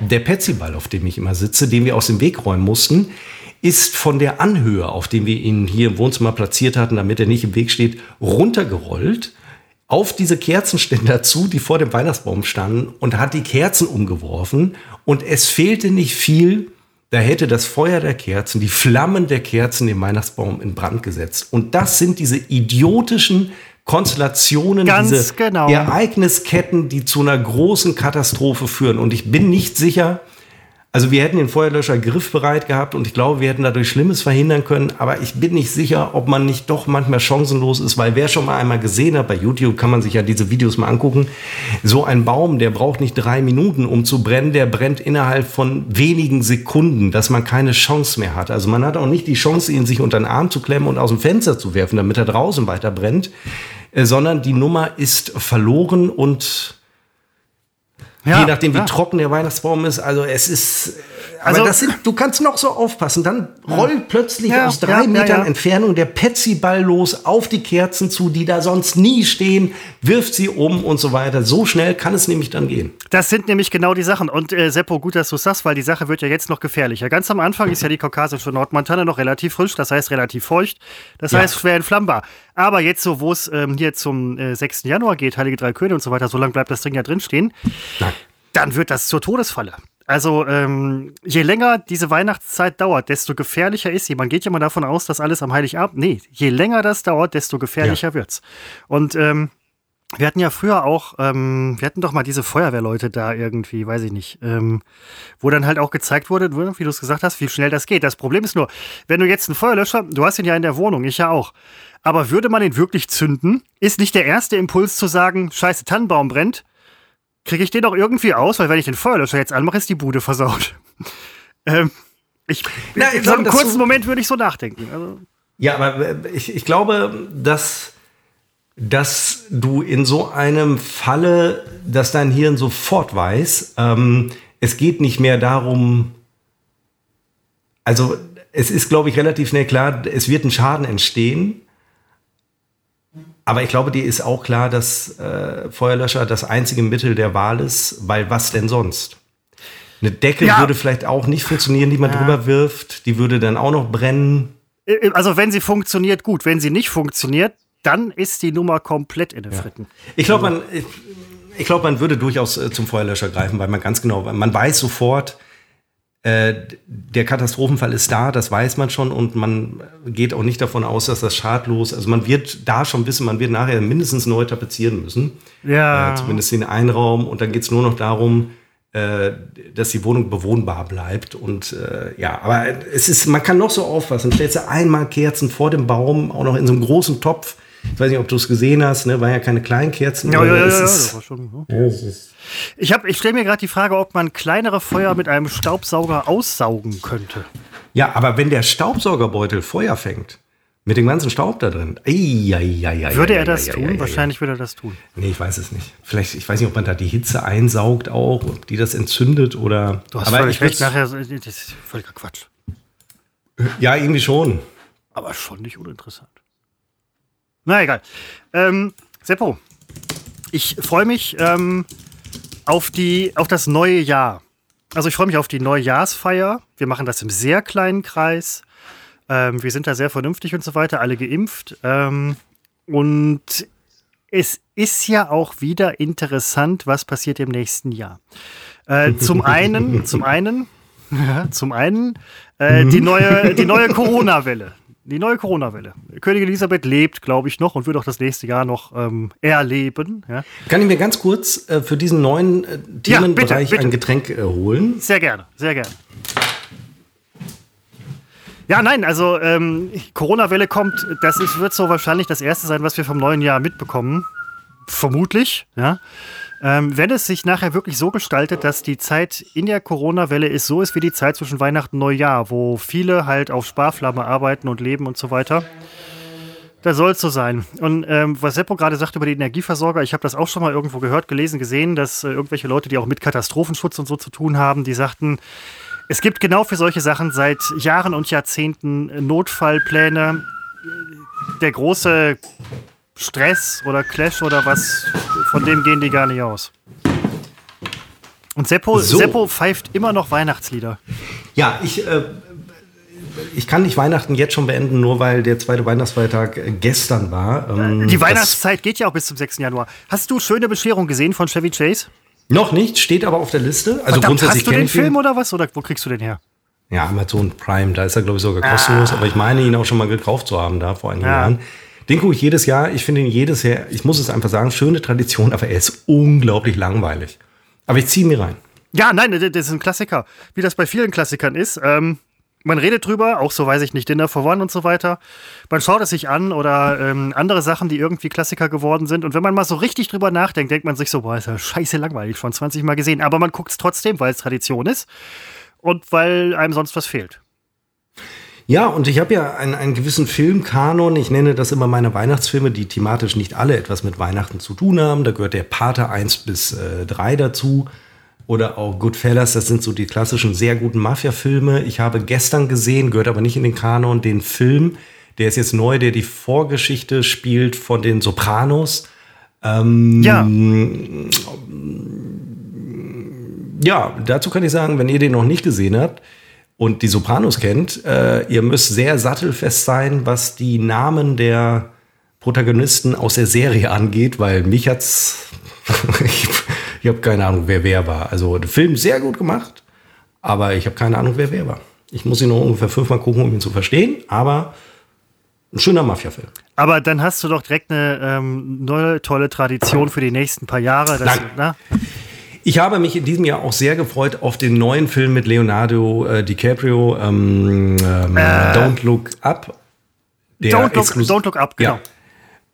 der Petsyball, auf dem ich immer sitze, den wir aus dem Weg räumen mussten, ist von der Anhöhe, auf dem wir ihn hier im Wohnzimmer platziert hatten, damit er nicht im Weg steht, runtergerollt auf diese Kerzenständer zu, die vor dem Weihnachtsbaum standen und hat die Kerzen umgeworfen und es fehlte nicht viel, da hätte das Feuer der Kerzen, die Flammen der Kerzen den Weihnachtsbaum in Brand gesetzt. Und das sind diese idiotischen Konstellationen, Ganz diese genau. Ereignisketten, die zu einer großen Katastrophe führen. Und ich bin nicht sicher, also wir hätten den Feuerlöscher griffbereit gehabt und ich glaube, wir hätten dadurch Schlimmes verhindern können. Aber ich bin nicht sicher, ob man nicht doch manchmal chancenlos ist, weil wer schon mal einmal gesehen hat, bei YouTube kann man sich ja diese Videos mal angucken, so ein Baum, der braucht nicht drei Minuten, um zu brennen, der brennt innerhalb von wenigen Sekunden, dass man keine Chance mehr hat. Also man hat auch nicht die Chance, ihn sich unter den Arm zu klemmen und aus dem Fenster zu werfen, damit er draußen weiter brennt, äh, sondern die Nummer ist verloren und ja, Je nachdem, wie ja. trocken der Weihnachtsbaum ist. Also es ist. Aber also, das sind, du kannst noch so aufpassen. Dann rollt plötzlich ja, aus drei Metern Entfernung der Petsy-Ball los auf die Kerzen zu, die da sonst nie stehen, wirft sie um und so weiter. So schnell kann es nämlich dann gehen. Das sind nämlich genau die Sachen. Und äh, Seppo, gut, dass du sagst, weil die Sache wird ja jetzt noch gefährlicher. Ganz am Anfang ist ja die kaukasische Nordmontana noch relativ frisch, das heißt relativ feucht, das heißt schwer entflammbar. Aber jetzt so, wo es ähm, hier zum äh, 6. Januar geht, Heilige Drei Könige und so weiter, so lange bleibt das Ding ja drinstehen, Nein. dann wird das zur Todesfalle. Also ähm, je länger diese Weihnachtszeit dauert, desto gefährlicher ist sie. Man geht ja mal davon aus, dass alles am Heiligabend. Nee, je länger das dauert, desto gefährlicher ja. wird's. Und ähm, wir hatten ja früher auch, ähm, wir hatten doch mal diese Feuerwehrleute da irgendwie, weiß ich nicht, ähm, wo dann halt auch gezeigt wurde, wie du es gesagt hast, wie schnell das geht. Das Problem ist nur, wenn du jetzt einen Feuerlöscher, du hast ihn ja in der Wohnung, ich ja auch. Aber würde man ihn wirklich zünden, ist nicht der erste Impuls zu sagen, scheiße, Tannenbaum brennt, kriege ich den doch irgendwie aus, weil wenn ich den Feuerlöscher jetzt anmache, ist die Bude versaut. ähm, ich, Na, in so einem kurzen Moment würde ich so nachdenken. Also. Ja, aber äh, ich, ich glaube, dass, dass du in so einem Falle, dass dein Hirn sofort weiß, ähm, es geht nicht mehr darum, also es ist, glaube ich, relativ schnell klar, es wird ein Schaden entstehen. Aber ich glaube, dir ist auch klar, dass äh, Feuerlöscher das einzige Mittel der Wahl ist, weil was denn sonst? Eine Decke ja. würde vielleicht auch nicht funktionieren, die man ja. drüber wirft. Die würde dann auch noch brennen. Äh, äh, also wenn sie funktioniert, gut. Wenn sie nicht funktioniert, dann ist die Nummer komplett in den ja. Fritten. Ich glaube, man, ich, ich glaube, man würde durchaus äh, zum Feuerlöscher greifen, weil man ganz genau, man weiß sofort, der Katastrophenfall ist da, das weiß man schon und man geht auch nicht davon aus, dass das schadlos, also man wird da schon wissen, man wird nachher mindestens neu tapezieren müssen. Ja. Äh, zumindest den Einraum und dann geht es nur noch darum, äh, dass die Wohnung bewohnbar bleibt und äh, ja, aber es ist, man kann noch so aufpassen, stellst du einmal Kerzen vor dem Baum, auch noch in so einem großen Topf, ich weiß nicht, ob du es gesehen hast, ne? War ja keine kleinen Kerzen. Ja, ja, ja, ja, das war schon. Ne? Ja, ich, ich stelle mir gerade die Frage, ob man kleinere Feuer mit einem Staubsauger aussaugen könnte. Ja, aber wenn der Staubsaugerbeutel Feuer fängt, mit dem ganzen Staub da drin. Ei, ei, ei, würde er das tun? Wahrscheinlich würde er das tun. Nee, ich weiß es nicht. Vielleicht, ich weiß nicht, ob man da die Hitze einsaugt auch, ob die das entzündet oder. Du hast aber völlig recht, nachher, das ist völliger Quatsch. Ja, irgendwie schon. Aber schon nicht uninteressant. Na egal. Ähm, Seppo, ich freue mich. Ähm, auf, die, auf das neue Jahr. Also ich freue mich auf die Neujahrsfeier. Wir machen das im sehr kleinen Kreis. Ähm, wir sind da sehr vernünftig und so weiter, alle geimpft. Ähm, und es ist ja auch wieder interessant, was passiert im nächsten Jahr. Äh, zum einen, zum einen, zum einen äh, die neue, die neue Corona-Welle. Die neue Corona-Welle. Königin Elisabeth lebt, glaube ich, noch und wird auch das nächste Jahr noch ähm, erleben. Ja. Kann ich mir ganz kurz äh, für diesen neuen äh, Themenbereich ja, bitte, bitte. ein Getränk äh, holen? Sehr gerne, sehr gerne. Ja, nein, also ähm, Corona-Welle kommt, das ist, wird so wahrscheinlich das erste sein, was wir vom neuen Jahr mitbekommen. Vermutlich, ja. Ähm, wenn es sich nachher wirklich so gestaltet, dass die Zeit in der Corona-Welle ist, so ist wie die Zeit zwischen Weihnachten und Neujahr, wo viele halt auf Sparflamme arbeiten und leben und so weiter, da soll es so sein. Und ähm, was Seppo gerade sagt über die Energieversorger, ich habe das auch schon mal irgendwo gehört, gelesen, gesehen, dass äh, irgendwelche Leute, die auch mit Katastrophenschutz und so zu tun haben, die sagten, es gibt genau für solche Sachen seit Jahren und Jahrzehnten Notfallpläne. Der große Stress oder Clash oder was, von dem gehen die gar nicht aus. Und Seppo, so. Seppo pfeift immer noch Weihnachtslieder. Ja, ich, äh, ich kann nicht Weihnachten jetzt schon beenden, nur weil der zweite Weihnachtsfeiertag gestern war. Ähm, die Weihnachtszeit geht ja auch bis zum 6. Januar. Hast du Schöne Bescherung gesehen von Chevy Chase? Noch nicht, steht aber auf der Liste. Also Verdammt, grundsätzlich hast du den Film oder was? Oder wo kriegst du den her? Ja, Amazon Prime, da ist er, glaube ich, sogar kostenlos, ah. aber ich meine, ihn auch schon mal gekauft zu haben, da vor einigen ja. Jahren. Den gucke ich jedes Jahr. Ich finde ihn jedes Jahr, ich muss es einfach sagen, schöne Tradition, aber er ist unglaublich langweilig. Aber ich ziehe mir rein. Ja, nein, das ist ein Klassiker. Wie das bei vielen Klassikern ist. Ähm, man redet drüber, auch so weiß ich nicht, Dinner for One und so weiter. Man schaut es sich an oder ähm, andere Sachen, die irgendwie Klassiker geworden sind. Und wenn man mal so richtig drüber nachdenkt, denkt man sich so, boah, ist ja scheiße langweilig, schon 20 Mal gesehen. Aber man guckt es trotzdem, weil es Tradition ist und weil einem sonst was fehlt. Ja, und ich habe ja einen, einen gewissen Filmkanon. Ich nenne das immer meine Weihnachtsfilme, die thematisch nicht alle etwas mit Weihnachten zu tun haben. Da gehört der Pater 1 bis äh, 3 dazu oder auch Goodfellas, das sind so die klassischen sehr guten Mafia-Filme. Ich habe gestern gesehen, gehört aber nicht in den Kanon, den Film, der ist jetzt neu, der die Vorgeschichte spielt von den Sopranos. Ähm, ja. Ja, dazu kann ich sagen, wenn ihr den noch nicht gesehen habt und die Sopranos kennt, äh, ihr müsst sehr sattelfest sein, was die Namen der Protagonisten aus der Serie angeht, weil mich hat's Ich habe keine Ahnung, wer wer war. Also der Film sehr gut gemacht, aber ich habe keine Ahnung, wer wer war. Ich muss ihn nur ungefähr fünfmal gucken, um ihn zu verstehen, aber ein schöner Mafia-Film. Aber dann hast du doch direkt eine ähm, neue tolle Tradition für die nächsten paar Jahre. Dass. Ich habe mich in diesem Jahr auch sehr gefreut auf den neuen Film mit Leonardo äh, DiCaprio, ähm, ähm, äh, Don't Look Up. Don't look, don't look, Up, genau.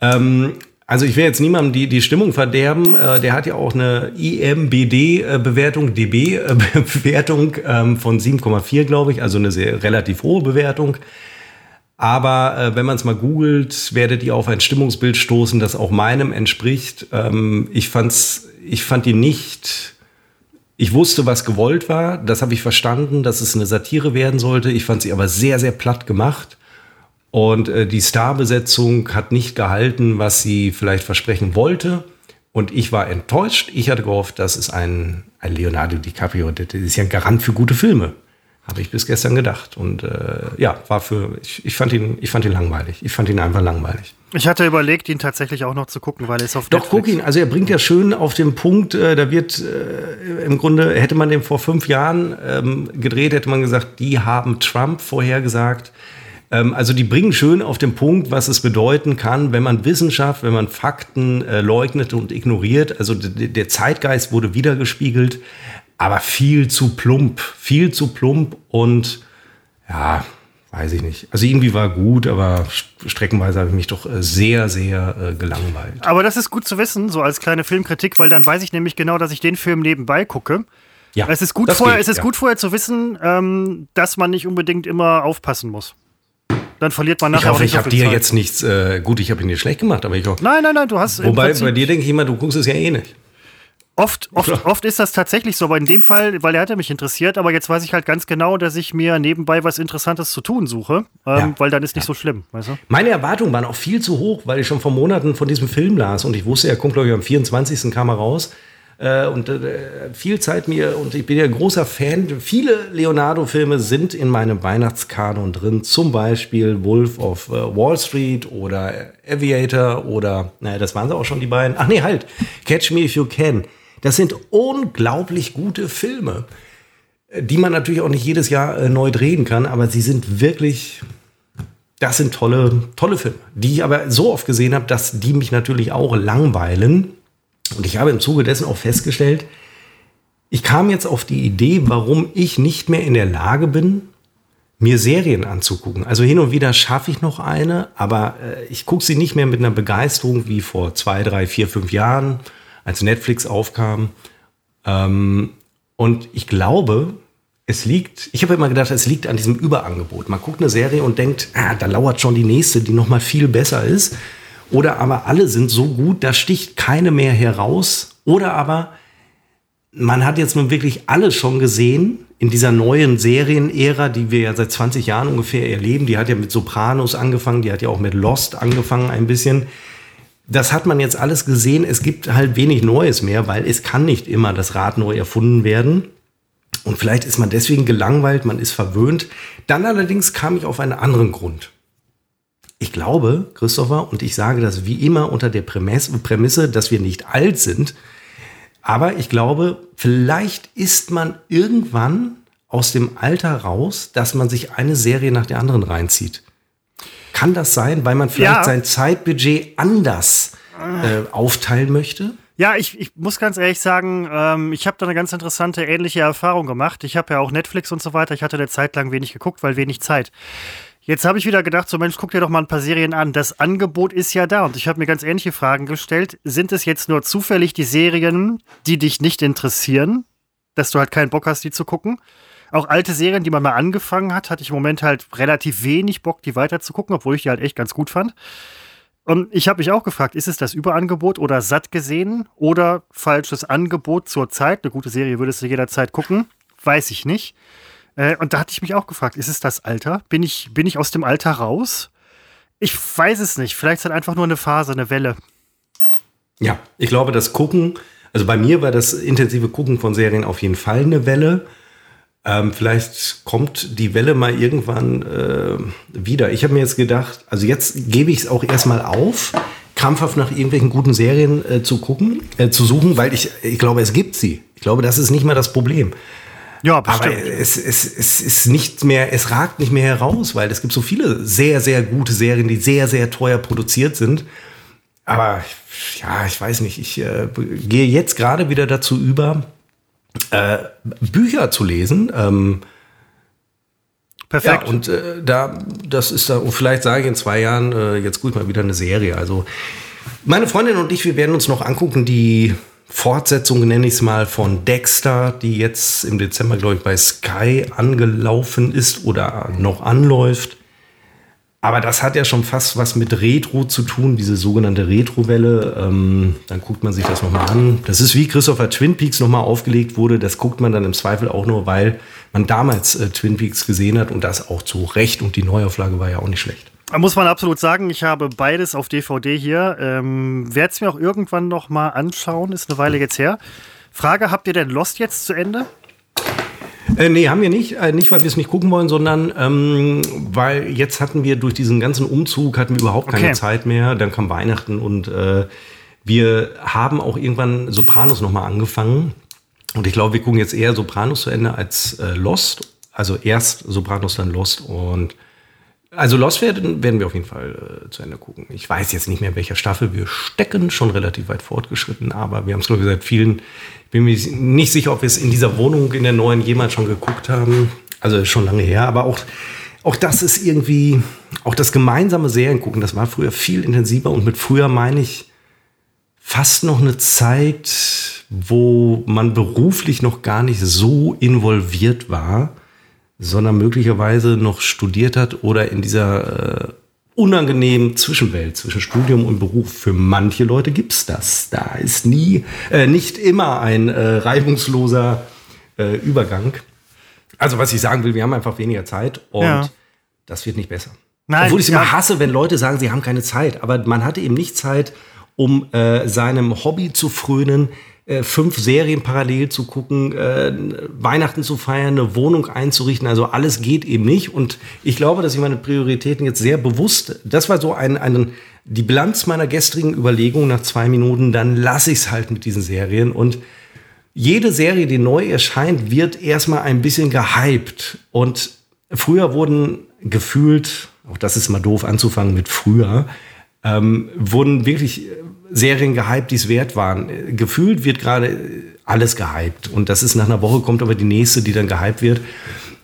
Ja. Ähm, also ich will jetzt niemandem die, die Stimmung verderben. Äh, der hat ja auch eine IMBD-Bewertung, DB-Bewertung ähm, von 7,4, glaube ich. Also eine sehr relativ hohe Bewertung. Aber äh, wenn man es mal googelt, werdet ihr auf ein Stimmungsbild stoßen, das auch meinem entspricht. Ähm, ich, fand's, ich fand ihn nicht. Ich wusste, was gewollt war. Das habe ich verstanden, dass es eine Satire werden sollte. Ich fand sie aber sehr, sehr platt gemacht. Und äh, die Starbesetzung hat nicht gehalten, was sie vielleicht versprechen wollte. Und ich war enttäuscht. Ich hatte gehofft, das ist ein, ein Leonardo DiCaprio. Das ist ja ein Garant für gute Filme. Habe ich bis gestern gedacht. Und äh, ja, war für. Ich, ich, fand ihn, ich fand ihn langweilig. Ich fand ihn einfach langweilig. Ich hatte überlegt, ihn tatsächlich auch noch zu gucken, weil er ist auf Doch, Netflix. guck ihn. Also er bringt ja schön auf den Punkt, äh, da wird äh, im Grunde, hätte man den vor fünf Jahren ähm, gedreht, hätte man gesagt, die haben Trump vorhergesagt. Ähm, also die bringen schön auf den Punkt, was es bedeuten kann, wenn man Wissenschaft, wenn man Fakten äh, leugnet und ignoriert. Also der Zeitgeist wurde wiedergespiegelt, aber viel zu plump, viel zu plump und ja, weiß ich nicht. Also irgendwie war gut, aber streckenweise habe ich mich doch äh, sehr, sehr äh, gelangweilt. Aber das ist gut zu wissen, so als kleine Filmkritik, weil dann weiß ich nämlich genau, dass ich den Film nebenbei gucke. Ja, es ist gut, vorher, geht, es ist ja. gut vorher zu wissen, ähm, dass man nicht unbedingt immer aufpassen muss dann verliert man nachher ich hoffe, ich habe dir Zeit. jetzt nichts, äh, gut, ich habe ihn dir schlecht gemacht, aber ich hoffe. Nein, nein, nein, du hast. Wobei, bei dir denke ich immer, du guckst es ja eh nicht. Oft, oft, oft ist das tatsächlich so, aber in dem Fall, weil er hatte mich interessiert, aber jetzt weiß ich halt ganz genau, dass ich mir nebenbei was Interessantes zu tun suche, ähm, ja. weil dann ist nicht ja. so schlimm, weißt du? Meine Erwartungen waren auch viel zu hoch, weil ich schon vor Monaten von diesem Film las und ich wusste, er kommt, glaube ich, am 24. kam er raus. Äh, und äh, viel Zeit mir, und ich bin ja großer Fan, viele Leonardo-Filme sind in meinem Weihnachtskanon drin, zum Beispiel Wolf of äh, Wall Street oder Aviator oder, naja, das waren sie auch schon die beiden. Ach nee, halt, Catch Me If You Can. Das sind unglaublich gute Filme, die man natürlich auch nicht jedes Jahr neu drehen kann, aber sie sind wirklich das sind tolle, tolle Filme, die ich aber so oft gesehen habe, dass die mich natürlich auch langweilen. Und ich habe im Zuge dessen auch festgestellt, ich kam jetzt auf die Idee, warum ich nicht mehr in der Lage bin, mir Serien anzugucken. Also hin und wieder schaffe ich noch eine, aber äh, ich gucke sie nicht mehr mit einer Begeisterung wie vor zwei, drei, vier, fünf Jahren, als Netflix aufkam. Ähm, und ich glaube, es liegt, ich habe immer gedacht, es liegt an diesem Überangebot. Man guckt eine Serie und denkt, ah, da lauert schon die nächste, die noch mal viel besser ist. Oder aber alle sind so gut, da sticht keine mehr heraus. Oder aber man hat jetzt nun wirklich alles schon gesehen in dieser neuen Serienära, die wir ja seit 20 Jahren ungefähr erleben. Die hat ja mit Sopranos angefangen, die hat ja auch mit Lost angefangen ein bisschen. Das hat man jetzt alles gesehen. Es gibt halt wenig Neues mehr, weil es kann nicht immer das Rad neu erfunden werden. Und vielleicht ist man deswegen gelangweilt, man ist verwöhnt. Dann allerdings kam ich auf einen anderen Grund. Ich glaube, Christopher, und ich sage das wie immer unter der Prämisse, dass wir nicht alt sind, aber ich glaube, vielleicht ist man irgendwann aus dem Alter raus, dass man sich eine Serie nach der anderen reinzieht. Kann das sein, weil man vielleicht ja. sein Zeitbudget anders äh, aufteilen möchte? Ja, ich, ich muss ganz ehrlich sagen, ähm, ich habe da eine ganz interessante ähnliche Erfahrung gemacht. Ich habe ja auch Netflix und so weiter. Ich hatte eine Zeit lang wenig geguckt, weil wenig Zeit. Jetzt habe ich wieder gedacht, so Mensch, guck dir doch mal ein paar Serien an. Das Angebot ist ja da und ich habe mir ganz ähnliche Fragen gestellt. Sind es jetzt nur zufällig die Serien, die dich nicht interessieren, dass du halt keinen Bock hast, die zu gucken? Auch alte Serien, die man mal angefangen hat, hatte ich im Moment halt relativ wenig Bock, die weiter zu gucken, obwohl ich die halt echt ganz gut fand. Und ich habe mich auch gefragt, ist es das Überangebot oder satt gesehen oder falsches Angebot zur Zeit? Eine gute Serie würdest du jederzeit gucken, weiß ich nicht. Äh, und da hatte ich mich auch gefragt, ist es das Alter? Bin ich, bin ich aus dem Alter raus? Ich weiß es nicht. Vielleicht ist es einfach nur eine Phase, eine Welle. Ja, ich glaube, das Gucken, also bei mir war das intensive Gucken von Serien auf jeden Fall eine Welle. Ähm, vielleicht kommt die Welle mal irgendwann äh, wieder. Ich habe mir jetzt gedacht, also jetzt gebe ich es auch erstmal auf, krampfhaft nach irgendwelchen guten Serien äh, zu gucken, äh, zu suchen, weil ich, ich glaube, es gibt sie. Ich glaube, das ist nicht mehr das Problem. Ja, bestimmt. Aber es, es, es ist nicht mehr, es ragt nicht mehr heraus, weil es gibt so viele sehr, sehr gute Serien, die sehr, sehr teuer produziert sind. Aber ja, ich weiß nicht, ich äh, gehe jetzt gerade wieder dazu über, äh, Bücher zu lesen. Ähm, Perfekt. Ja, und äh, da, das ist da, und vielleicht sage ich in zwei Jahren, äh, jetzt gut mal wieder eine Serie. Also, meine Freundin und ich, wir werden uns noch angucken, die Fortsetzung, nenne ich es mal, von Dexter, die jetzt im Dezember, glaube ich, bei Sky angelaufen ist oder noch anläuft. Aber das hat ja schon fast was mit Retro zu tun, diese sogenannte Retrowelle. Ähm, dann guckt man sich das nochmal an. Das ist wie Christopher Twin Peaks nochmal aufgelegt wurde. Das guckt man dann im Zweifel auch nur, weil man damals äh, Twin Peaks gesehen hat und das auch zu Recht. Und die Neuauflage war ja auch nicht schlecht. Muss man absolut sagen, ich habe beides auf DVD hier. Ähm, Werde es mir auch irgendwann noch mal anschauen, ist eine Weile jetzt her. Frage, habt ihr denn Lost jetzt zu Ende? Äh, nee, haben wir nicht. Äh, nicht, weil wir es nicht gucken wollen, sondern ähm, weil jetzt hatten wir durch diesen ganzen Umzug hatten wir überhaupt keine okay. Zeit mehr. Dann kam Weihnachten und äh, wir haben auch irgendwann Sopranos nochmal angefangen. Und ich glaube, wir gucken jetzt eher Sopranos zu Ende als äh, Lost. Also erst Sopranos, dann Lost und also Lost werden, werden wir auf jeden Fall äh, zu Ende gucken. Ich weiß jetzt nicht mehr, in welcher Staffel wir stecken, schon relativ weit fortgeschritten, aber wir haben es, glaube ich, seit vielen, ich bin mir nicht sicher, ob wir es in dieser Wohnung, in der neuen jemals schon geguckt haben. Also schon lange her, aber auch, auch das ist irgendwie, auch das gemeinsame Seriengucken, das war früher viel intensiver und mit früher meine ich fast noch eine Zeit, wo man beruflich noch gar nicht so involviert war sondern möglicherweise noch studiert hat oder in dieser äh, unangenehmen Zwischenwelt zwischen Studium und Beruf. Für manche Leute gibt's das. Da ist nie, äh, nicht immer ein äh, reibungsloser äh, Übergang. Also was ich sagen will, wir haben einfach weniger Zeit und ja. das wird nicht besser. Nein, Obwohl ich es ja. immer hasse, wenn Leute sagen, sie haben keine Zeit. Aber man hatte eben nicht Zeit, um äh, seinem Hobby zu frönen, äh, fünf Serien parallel zu gucken, äh, Weihnachten zu feiern, eine Wohnung einzurichten. Also alles geht eben nicht. Und ich glaube, dass ich meine Prioritäten jetzt sehr bewusst, das war so ein, ein die Bilanz meiner gestrigen Überlegung nach zwei Minuten, dann lasse ich es halt mit diesen Serien. Und jede Serie, die neu erscheint, wird erstmal ein bisschen gehypt. Und früher wurden gefühlt auch das ist mal doof anzufangen mit früher, ähm, wurden wirklich Serien gehypt, die es wert waren. Gefühlt wird gerade alles gehypt. Und das ist nach einer Woche kommt aber die nächste, die dann gehypt wird.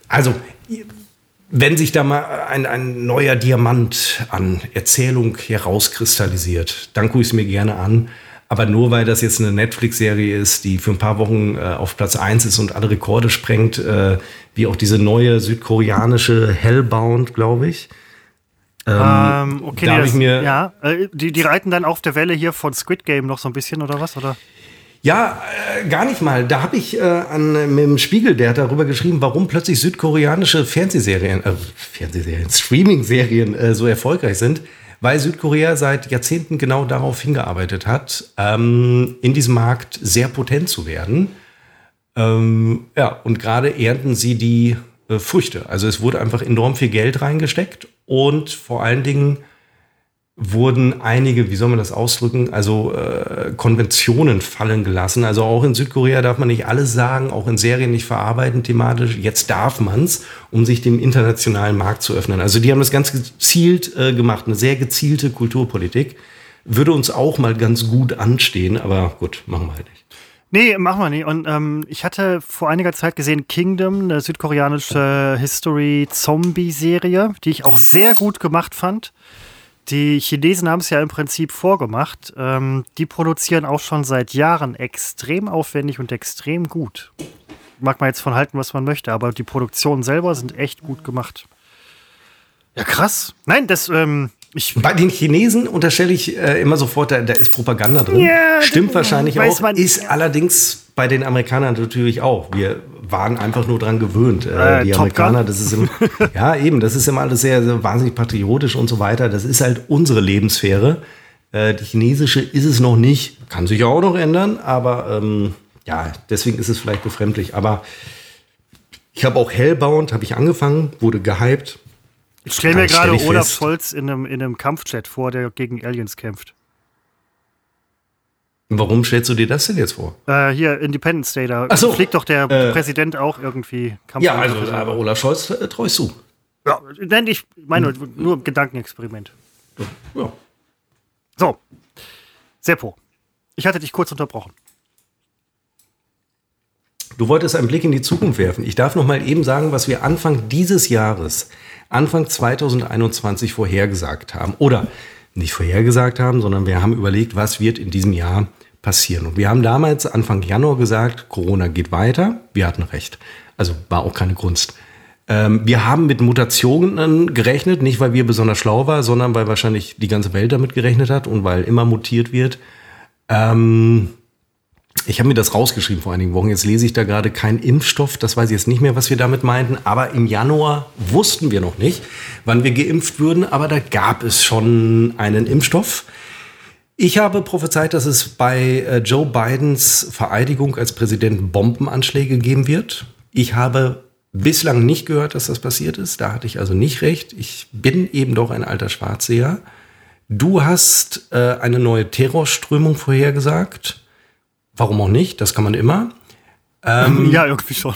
Also, wenn sich da mal ein, ein neuer Diamant an Erzählung herauskristallisiert, dann gucke ich es mir gerne an. Aber nur weil das jetzt eine Netflix-Serie ist, die für ein paar Wochen äh, auf Platz 1 ist und alle Rekorde sprengt, äh, wie auch diese neue südkoreanische Hellbound, glaube ich. Ähm, ähm, okay, da nee, ich mir ja, äh, die, die reiten dann auf der Welle hier von Squid Game noch so ein bisschen oder was? Oder? Ja, äh, gar nicht mal. Da habe ich äh, an, mit dem Spiegel, der hat darüber geschrieben, warum plötzlich südkoreanische Fernsehserien, äh, Fernsehserien, Streaming-Serien äh, so erfolgreich sind weil Südkorea seit Jahrzehnten genau darauf hingearbeitet hat, ähm, in diesem Markt sehr potent zu werden. Ähm, ja, und gerade ernten sie die äh, Früchte. Also es wurde einfach enorm viel Geld reingesteckt und vor allen Dingen wurden einige, wie soll man das ausdrücken, also äh, Konventionen fallen gelassen. Also auch in Südkorea darf man nicht alles sagen, auch in Serien nicht verarbeiten thematisch. Jetzt darf man es, um sich dem internationalen Markt zu öffnen. Also die haben das ganz gezielt äh, gemacht, eine sehr gezielte Kulturpolitik. Würde uns auch mal ganz gut anstehen, aber gut, machen wir halt nicht. Nee, machen wir nicht. Und ähm, ich hatte vor einiger Zeit gesehen Kingdom, eine südkoreanische History-Zombie-Serie, die ich auch sehr gut gemacht fand. Die Chinesen haben es ja im Prinzip vorgemacht. Ähm, die produzieren auch schon seit Jahren extrem aufwendig und extrem gut. Mag man jetzt von halten, was man möchte, aber die Produktionen selber sind echt gut gemacht. Ja, krass. Nein, das, ähm, ich Bei den Chinesen unterstelle ich äh, immer sofort, da, da, ist Propaganda drin. Ja, Stimmt wahrscheinlich auch. Man, ist ja. allerdings bei den Amerikanern natürlich auch. Wir waren einfach nur dran gewöhnt. Äh, äh die Amerikaner, das ist im, ja eben, das ist immer alles sehr, sehr wahnsinnig patriotisch und so weiter. Das ist halt unsere Lebenssphäre. Äh, die chinesische ist es noch nicht, kann sich auch noch ändern, aber ähm, ja, deswegen ist es vielleicht befremdlich. Aber ich habe auch Hellbound, habe ich angefangen, wurde gehypt. Ich stelle mir gerade Olaf fest. Scholz in einem, in einem Kampfchat vor, der gegen Aliens kämpft. Warum stellst du dir das denn jetzt vor? Äh, hier, Independence Day, da so, fliegt doch der äh, Präsident auch irgendwie. Kampf ja, also, aber Olaf Scholz äh, treust du. Ja, nenn ich meine hm. nur Gedankenexperiment. Ja. So, Seppo, ich hatte dich kurz unterbrochen. Du wolltest einen Blick in die Zukunft werfen. Ich darf noch mal eben sagen, was wir Anfang dieses Jahres, Anfang 2021 vorhergesagt haben. Oder nicht vorhergesagt haben, sondern wir haben überlegt, was wird in diesem Jahr passieren. Und wir haben damals Anfang Januar gesagt, Corona geht weiter. Wir hatten recht. Also war auch keine Kunst. Ähm, wir haben mit Mutationen gerechnet, nicht weil wir besonders schlau waren, sondern weil wahrscheinlich die ganze Welt damit gerechnet hat und weil immer mutiert wird. Ähm, ich habe mir das rausgeschrieben vor einigen Wochen. Jetzt lese ich da gerade keinen Impfstoff. Das weiß ich jetzt nicht mehr, was wir damit meinten. Aber im Januar wussten wir noch nicht, wann wir geimpft würden. Aber da gab es schon einen Impfstoff. Ich habe prophezeit, dass es bei äh, Joe Bidens Vereidigung als Präsident Bombenanschläge geben wird. Ich habe bislang nicht gehört, dass das passiert ist. Da hatte ich also nicht recht. Ich bin eben doch ein alter Schwarzseher. Du hast äh, eine neue Terrorströmung vorhergesagt. Warum auch nicht? Das kann man immer. Ähm, ja, irgendwie schon.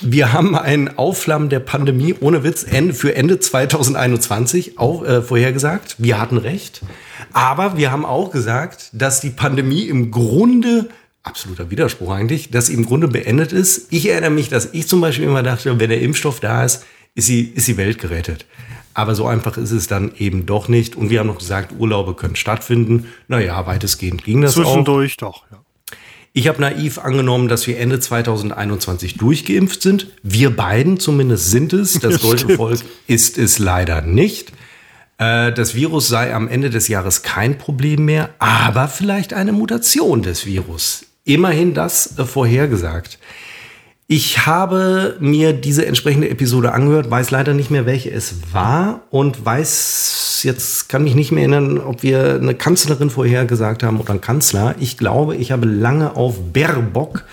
Wir haben ein Aufflammen der Pandemie ohne Witz für Ende 2021 auch äh, vorhergesagt. Wir hatten recht. Aber wir haben auch gesagt, dass die Pandemie im Grunde, absoluter Widerspruch eigentlich, dass sie im Grunde beendet ist. Ich erinnere mich, dass ich zum Beispiel immer dachte, wenn der Impfstoff da ist, ist, sie, ist die Welt gerettet. Aber so einfach ist es dann eben doch nicht. Und wir haben noch gesagt, Urlaube können stattfinden. Naja, weitestgehend ging das Zwischendurch auch. doch, ja. Ich habe naiv angenommen, dass wir Ende 2021 durchgeimpft sind. Wir beiden zumindest sind es. Das deutsche Volk ist es leider nicht. Äh, das Virus sei am Ende des Jahres kein Problem mehr, aber vielleicht eine Mutation des Virus. Immerhin das äh, vorhergesagt. Ich habe mir diese entsprechende Episode angehört, weiß leider nicht mehr, welche es war und weiß, jetzt kann mich nicht mehr erinnern, ob wir eine Kanzlerin vorhergesagt haben oder einen Kanzler. Ich glaube, ich habe lange auf Baerbock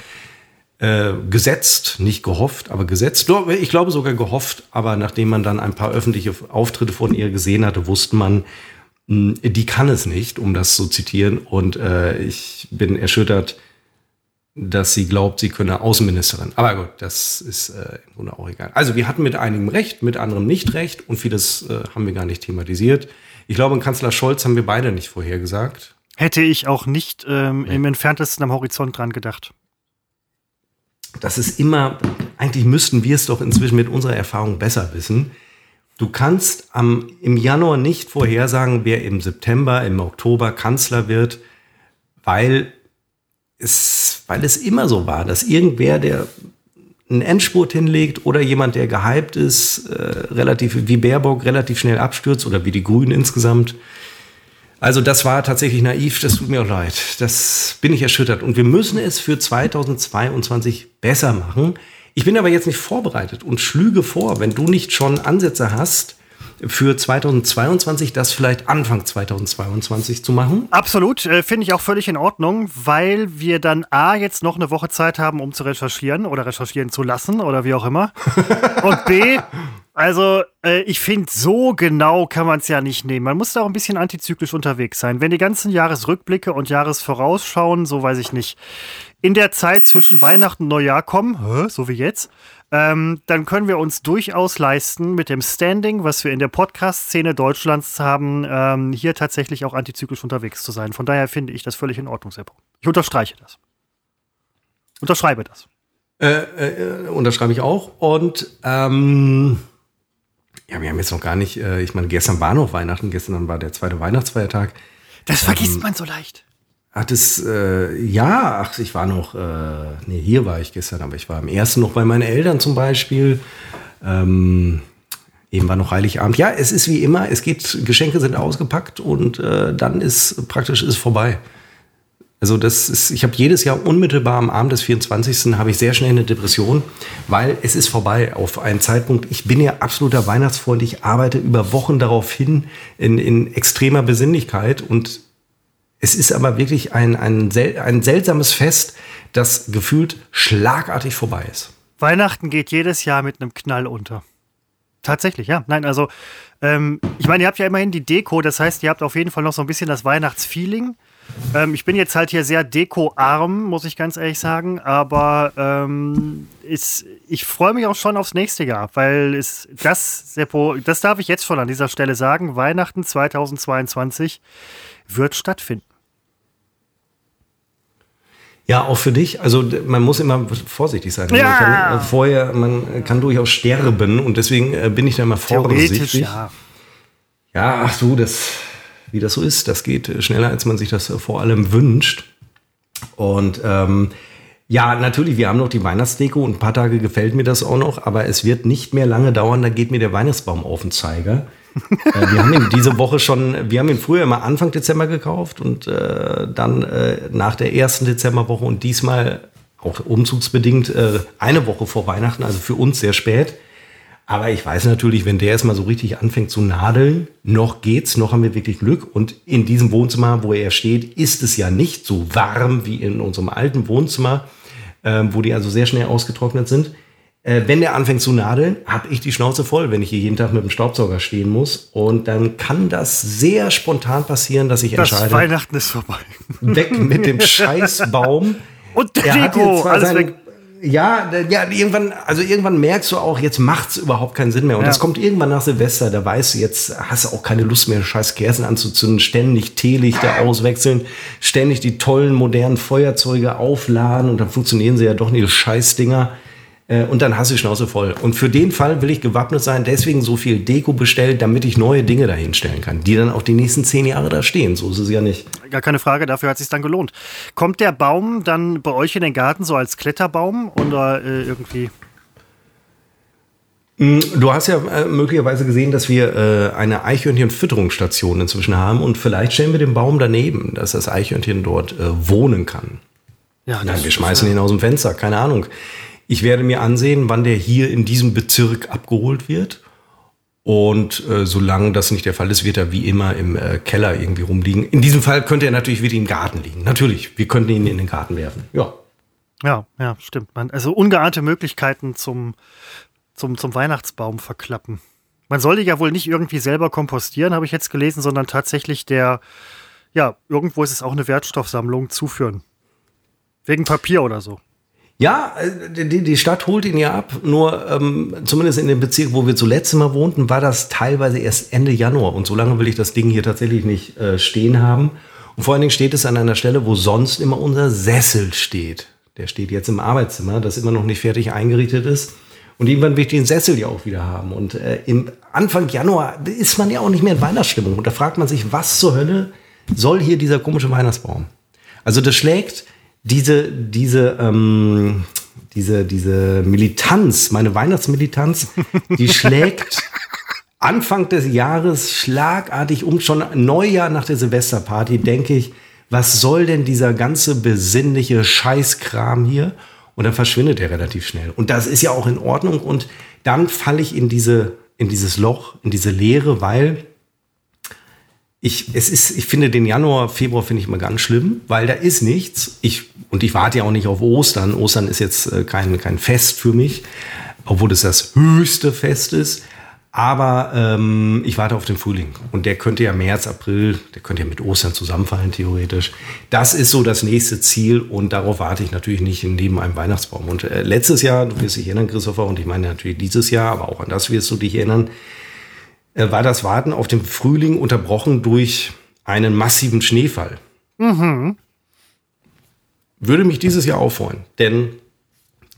äh, gesetzt, nicht gehofft, aber gesetzt. Ich glaube sogar gehofft, aber nachdem man dann ein paar öffentliche Auftritte von ihr gesehen hatte, wusste man, hm, die kann es nicht, um das zu zitieren. Und äh, ich bin erschüttert, dass sie glaubt, sie könne Außenministerin. Aber gut, das ist äh, im Grunde auch egal. Also wir hatten mit einigem Recht, mit anderem nicht Recht und vieles äh, haben wir gar nicht thematisiert. Ich glaube, Kanzler Scholz haben wir beide nicht vorhergesagt. Hätte ich auch nicht ähm, nee. im entferntesten am Horizont dran gedacht. Das ist immer, eigentlich müssten wir es doch inzwischen mit unserer Erfahrung besser wissen. Du kannst am, im Januar nicht vorhersagen, wer im September, im Oktober Kanzler wird, weil es, weil es immer so war, dass irgendwer, der einen Endspurt hinlegt oder jemand, der gehypt ist, äh, relativ wie Baerbock relativ schnell abstürzt oder wie die Grünen insgesamt. Also das war tatsächlich naiv, das tut mir auch leid. Das bin ich erschüttert. Und wir müssen es für 2022 besser machen. Ich bin aber jetzt nicht vorbereitet und schlüge vor, wenn du nicht schon Ansätze hast, für 2022 das vielleicht Anfang 2022 zu machen? Absolut, äh, finde ich auch völlig in Ordnung, weil wir dann A, jetzt noch eine Woche Zeit haben, um zu recherchieren oder recherchieren zu lassen oder wie auch immer. Und B, also äh, ich finde, so genau kann man es ja nicht nehmen. Man muss da auch ein bisschen antizyklisch unterwegs sein. Wenn die ganzen Jahresrückblicke und Jahresvorausschauen, so weiß ich nicht, in der Zeit zwischen Weihnachten und Neujahr kommen, so wie jetzt, ähm, dann können wir uns durchaus leisten, mit dem Standing, was wir in der Podcast-Szene Deutschlands haben, ähm, hier tatsächlich auch antizyklisch unterwegs zu sein. Von daher finde ich das völlig in Ordnung, Seppo. Ich unterstreiche das. Unterschreibe das. Äh, äh, unterschreibe ich auch. Und ähm, ja, wir haben jetzt noch gar nicht, äh, ich meine, gestern war noch Weihnachten, gestern war der zweite Weihnachtsfeiertag. Das vergisst ähm, man so leicht. Ach, das, äh, ja, ach, ich war noch, äh, nee, hier war ich gestern, aber ich war am ersten noch bei meinen Eltern zum Beispiel. Ähm, eben war noch Heiligabend. Ja, es ist wie immer, es geht, Geschenke sind ausgepackt und äh, dann ist praktisch ist vorbei. Also das ist, ich habe jedes Jahr unmittelbar am Abend des 24. habe ich sehr schnell eine Depression, weil es ist vorbei auf einen Zeitpunkt. Ich bin ja absoluter Weihnachtsfreund. Ich arbeite über Wochen darauf hin in, in extremer Besinnlichkeit und es ist aber wirklich ein, ein, ein seltsames Fest, das gefühlt schlagartig vorbei ist. Weihnachten geht jedes Jahr mit einem Knall unter. Tatsächlich, ja. Nein, also, ähm, ich meine, ihr habt ja immerhin die Deko, das heißt, ihr habt auf jeden Fall noch so ein bisschen das Weihnachtsfeeling. Ähm, ich bin jetzt halt hier sehr dekoarm, muss ich ganz ehrlich sagen, aber ähm, ist, ich freue mich auch schon aufs nächste Jahr, weil es, das, Seppo, das darf ich jetzt schon an dieser Stelle sagen, Weihnachten 2022 wird stattfinden. Ja, auch für dich. Also man muss immer vorsichtig sein. Ja. Man kann, äh, vorher, man kann durchaus sterben und deswegen äh, bin ich da immer vorsichtig. Ja. ja, ach du, das, wie das so ist, das geht schneller, als man sich das vor allem wünscht. Und ähm, ja, natürlich, wir haben noch die Weihnachtsdeko und ein paar Tage gefällt mir das auch noch, aber es wird nicht mehr lange dauern, da geht mir der Weihnachtsbaum auf den Zeiger. Äh, wir haben ihn diese Woche schon, wir haben ihn früher immer Anfang Dezember gekauft und äh, dann äh, nach der ersten Dezemberwoche und diesmal auch umzugsbedingt äh, eine Woche vor Weihnachten, also für uns sehr spät. Aber ich weiß natürlich, wenn der erstmal so richtig anfängt zu nadeln, noch geht's, noch haben wir wirklich Glück. Und in diesem Wohnzimmer, wo er steht, ist es ja nicht so warm wie in unserem alten Wohnzimmer äh, wo die also sehr schnell ausgetrocknet sind. Äh, wenn der anfängt zu nadeln, habe ich die Schnauze voll, wenn ich hier jeden Tag mit dem Staubsauger stehen muss. Und dann kann das sehr spontan passieren, dass ich das entscheide. Weihnachten ist vorbei. Weg mit dem Scheißbaum. Und Deko, alles weg ja, ja, irgendwann, also irgendwann merkst du auch, jetzt macht's überhaupt keinen Sinn mehr. Und ja. das kommt irgendwann nach Silvester, da weißt du, jetzt hast du auch keine Lust mehr, scheiß Kerzen anzuzünden, ständig Teelichter auswechseln, ständig die tollen modernen Feuerzeuge aufladen und dann funktionieren sie ja doch nicht, die Scheißdinger. Äh, und dann hast du die Schnauze voll. Und für den Fall will ich gewappnet sein, deswegen so viel Deko bestellt, damit ich neue Dinge dahinstellen kann, die dann auch die nächsten zehn Jahre da stehen. So ist es ja nicht. Gar keine Frage, dafür hat es sich dann gelohnt. Kommt der Baum dann bei euch in den Garten so als Kletterbaum oder äh, irgendwie? Mm, du hast ja äh, möglicherweise gesehen, dass wir äh, eine Eichhörnchen-Fütterungsstation inzwischen haben und vielleicht stellen wir den Baum daneben, dass das Eichhörnchen dort wohnen kann. Ja, Nein, wir schmeißen ihn aus dem Fenster, keine Ahnung. Ich werde mir ansehen, wann der hier in diesem Bezirk abgeholt wird. Und äh, solange das nicht der Fall ist, wird er wie immer im äh, Keller irgendwie rumliegen. In diesem Fall könnte er natürlich wieder im Garten liegen. Natürlich, wir könnten ihn in den Garten werfen. Ja. Ja, ja, stimmt. Man, also ungeahnte Möglichkeiten zum, zum, zum Weihnachtsbaum verklappen. Man sollte ja wohl nicht irgendwie selber kompostieren, habe ich jetzt gelesen, sondern tatsächlich der, ja, irgendwo ist es auch eine Wertstoffsammlung zuführen. Wegen Papier oder so. Ja, äh, die, die Stadt holt ihn ja ab. Nur ähm, zumindest in dem Bezirk, wo wir zuletzt mal wohnten, war das teilweise erst Ende Januar. Und so lange will ich das Ding hier tatsächlich nicht äh, stehen haben. Und vor allen Dingen steht es an einer Stelle, wo sonst immer unser Sessel steht. Der steht jetzt im Arbeitszimmer, das immer noch nicht fertig eingerichtet ist. Und irgendwann will ich den Sessel ja auch wieder haben. Und äh, im Anfang Januar ist man ja auch nicht mehr in Weihnachtsstimmung. Und da fragt man sich, was zur Hölle soll hier dieser komische Weihnachtsbaum? Also das schlägt diese, diese, ähm, diese, diese Militanz, meine Weihnachtsmilitanz, die schlägt Anfang des Jahres schlagartig um. Schon Neujahr nach der Silvesterparty denke ich, was soll denn dieser ganze besinnliche Scheißkram hier? Und dann verschwindet er relativ schnell. Und das ist ja auch in Ordnung. Und dann falle ich in diese, in dieses Loch, in diese Leere, weil ich, es ist, ich finde den Januar, Februar finde ich immer ganz schlimm, weil da ist nichts. Ich, und ich warte ja auch nicht auf Ostern. Ostern ist jetzt äh, kein, kein Fest für mich, obwohl es das höchste Fest ist. Aber ähm, ich warte auf den Frühling. Und der könnte ja März, April, der könnte ja mit Ostern zusammenfallen, theoretisch. Das ist so das nächste Ziel und darauf warte ich natürlich nicht neben einem Weihnachtsbaum. Und äh, letztes Jahr, du wirst dich erinnern, Christopher, und ich meine natürlich dieses Jahr, aber auch an das wirst du dich erinnern, war das Warten auf den Frühling unterbrochen durch einen massiven Schneefall. Mhm. Würde mich dieses Jahr auffreuen, denn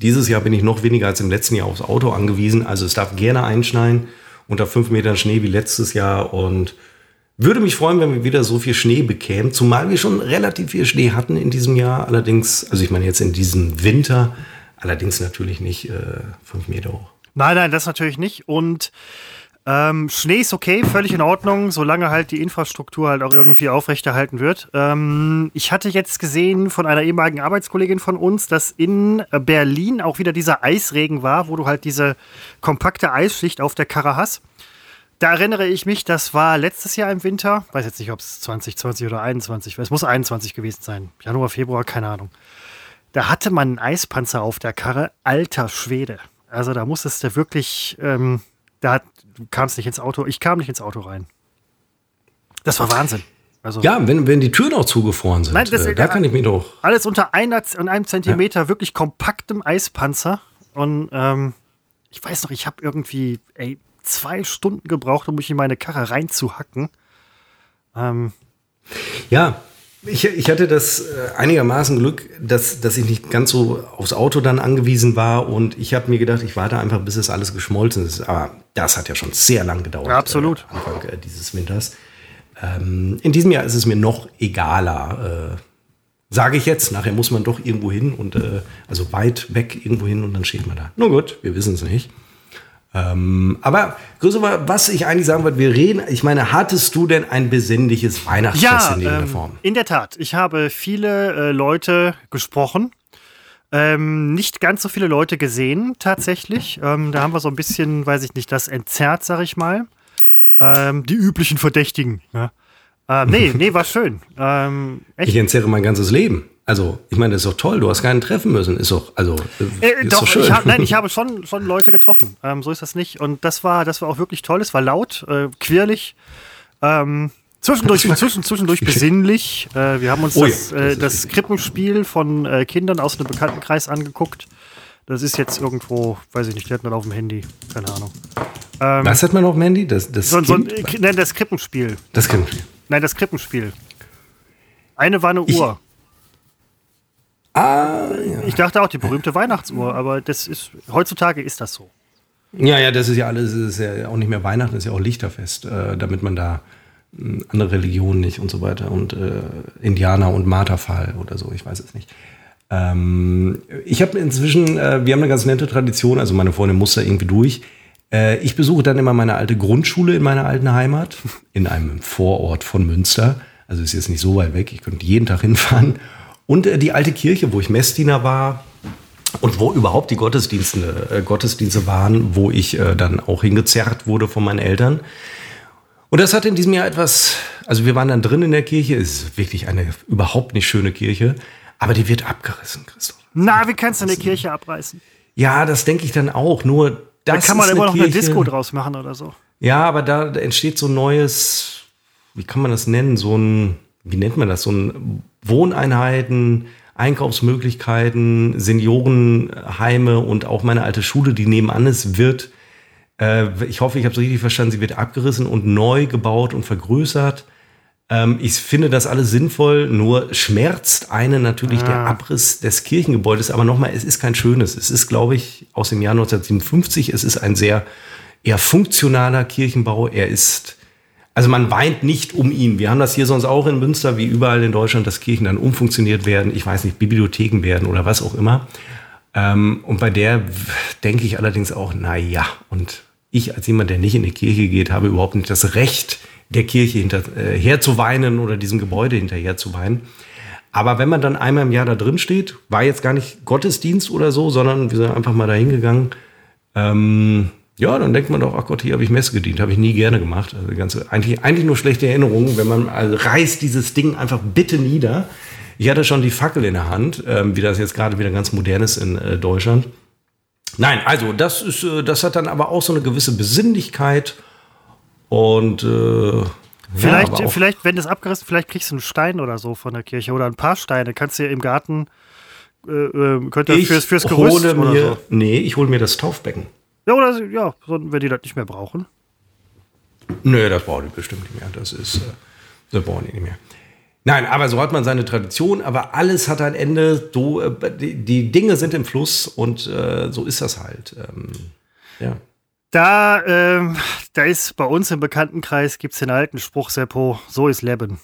dieses Jahr bin ich noch weniger als im letzten Jahr aufs Auto angewiesen. Also es darf gerne einschneien unter fünf Metern Schnee wie letztes Jahr und würde mich freuen, wenn wir wieder so viel Schnee bekämen, zumal wir schon relativ viel Schnee hatten in diesem Jahr. Allerdings, also ich meine jetzt in diesem Winter, allerdings natürlich nicht äh, fünf Meter hoch. Nein, nein, das natürlich nicht. Und ähm, Schnee ist okay, völlig in Ordnung, solange halt die Infrastruktur halt auch irgendwie aufrechterhalten wird. Ähm, ich hatte jetzt gesehen von einer ehemaligen Arbeitskollegin von uns, dass in Berlin auch wieder dieser Eisregen war, wo du halt diese kompakte Eisschicht auf der Karre hast. Da erinnere ich mich, das war letztes Jahr im Winter. Weiß jetzt nicht, ob es 2020 oder 21 war. Es muss 21 gewesen sein. Januar, Februar, keine Ahnung. Da hatte man einen Eispanzer auf der Karre. Alter Schwede. Also da musstest du wirklich, ähm, da du kamst nicht ins Auto, ich kam nicht ins Auto rein. Das war Wahnsinn. Also, ja, wenn, wenn die Türen auch zugefroren sind, Nein, das, äh, da kann ich mir doch. Alles unter einer, einem Zentimeter, ja. wirklich kompaktem Eispanzer. Und ähm, ich weiß noch, ich habe irgendwie ey, zwei Stunden gebraucht, um mich in meine Karre reinzuhacken. Ähm, ja, ich, ich hatte das äh, einigermaßen Glück, dass, dass ich nicht ganz so aufs Auto dann angewiesen war und ich habe mir gedacht, ich warte einfach, bis es alles geschmolzen ist. Aber das hat ja schon sehr lang gedauert. Ja, absolut. Äh, Anfang äh, dieses Winters. Ähm, in diesem Jahr ist es mir noch egaler. Äh, Sage ich jetzt, nachher muss man doch irgendwo hin und äh, also weit weg irgendwo hin und dann steht man da. Nur gut, wir wissen es nicht. Ähm, aber Christopher, was ich eigentlich sagen wollte, wir reden, ich meine, hattest du denn ein besinnliches Weihnachtsfest ja, in irgendeiner ähm, Form? In der Tat. Ich habe viele äh, Leute gesprochen. Ähm, nicht ganz so viele Leute gesehen, tatsächlich. Ähm, da haben wir so ein bisschen, weiß ich nicht, das entzerrt, sag ich mal. Ähm, die üblichen Verdächtigen. Ja. Ähm, nee, nee, war schön. Ähm, ich entzerre mein ganzes Leben. Also, ich meine, das ist doch toll, du hast keinen treffen müssen. Ist doch, also, äh, ist doch, doch schön. Ich hab, nein, ich habe schon, schon Leute getroffen. Ähm, so ist das nicht. Und das war, das war auch wirklich toll. Es war laut, äh, quirlig. Ähm, zwischendurch, zwischen, zwischendurch besinnlich. Äh, wir haben uns oh, das, ja, das, äh, das Krippenspiel von äh, Kindern aus einem Bekanntenkreis angeguckt. Das ist jetzt irgendwo, weiß ich nicht, die hat man auf dem Handy. Keine Ahnung. Ähm, Was hat man auf dem Handy? Das, das, so, so ein, nein, das Krippenspiel. Das Krippenspiel. Nein, das Krippenspiel. Eine war eine Uhr. Ah, ja. Ich dachte auch die berühmte Weihnachtsuhr, aber das ist heutzutage ist das so. Ja, ja, das ist ja alles, ist ja auch nicht mehr Weihnachten, das ist ja auch Lichterfest, äh, damit man da äh, andere Religionen nicht und so weiter und äh, Indianer und Marterfall oder so, ich weiß es nicht. Ähm, ich habe inzwischen, äh, wir haben eine ganz nette Tradition, also meine Freundin muss da irgendwie durch. Äh, ich besuche dann immer meine alte Grundschule in meiner alten Heimat, in einem Vorort von Münster. Also ist jetzt nicht so weit weg, ich könnte jeden Tag hinfahren. Und äh, die alte Kirche, wo ich Messdiener war und wo überhaupt die Gottesdienste, äh, Gottesdienste waren, wo ich äh, dann auch hingezerrt wurde von meinen Eltern. Und das hat in diesem Jahr etwas, also wir waren dann drin in der Kirche, es ist wirklich eine überhaupt nicht schöne Kirche, aber die wird abgerissen, Christoph. Na, wie kannst du eine Kirche abreißen? Ja, das denke ich dann auch. Nur das da kann man immer noch Kirche, eine Disco draus machen oder so. Ja, aber da entsteht so ein neues, wie kann man das nennen, so ein, wie nennt man das, so ein Wohneinheiten, Einkaufsmöglichkeiten, Seniorenheime und auch meine alte Schule, die nebenan ist, wird, äh, ich hoffe, ich habe es richtig verstanden, sie wird abgerissen und neu gebaut und vergrößert. Ähm, ich finde das alles sinnvoll, nur schmerzt einen natürlich ah. der Abriss des Kirchengebäudes. Aber nochmal, es ist kein schönes. Es ist, glaube ich, aus dem Jahr 1957. Es ist ein sehr eher funktionaler Kirchenbau. Er ist, also man weint nicht um ihn. Wir haben das hier sonst auch in Münster, wie überall in Deutschland, dass Kirchen dann umfunktioniert werden. Ich weiß nicht, Bibliotheken werden oder was auch immer. Ähm, und bei der denke ich allerdings auch, na ja, und ich als jemand, der nicht in die Kirche geht, habe überhaupt nicht das Recht, der Kirche hinterher äh, zu oder diesem Gebäude hinterher zu weinen. Aber wenn man dann einmal im Jahr da drin steht, war jetzt gar nicht Gottesdienst oder so, sondern wir sind einfach mal da hingegangen, ähm, ja, dann denkt man doch, ach Gott, hier habe ich Messe gedient, habe ich nie gerne gemacht. Also ganze, eigentlich, eigentlich nur schlechte Erinnerungen, wenn man also reißt dieses Ding einfach bitte nieder. Ich hatte schon die Fackel in der Hand, ähm, wie das jetzt gerade wieder ganz modern ist in äh, Deutschland. Nein, also das ist, äh, das hat dann aber auch so eine gewisse Besinnlichkeit und äh, vielleicht, ja, vielleicht, wenn das abgerissen, vielleicht kriegst du einen Stein oder so von der Kirche oder ein paar Steine. Kannst du im Garten äh, äh könnt ihr fürs, fürs Gerüst hole mir, so. Nee, ich hole mir das Taufbecken. Ja, oder ja, wenn die das nicht mehr brauchen. Nö, das brauchen die bestimmt nicht mehr. Das ist, äh, das brauchen die nicht mehr. Nein, aber so hat man seine Tradition, aber alles hat ein Ende. So, äh, die, die Dinge sind im Fluss und äh, so ist das halt. Ähm, ja. Da, ähm, da ist bei uns im Bekanntenkreis gibt es den alten Spruch, Seppo, so ist Leben.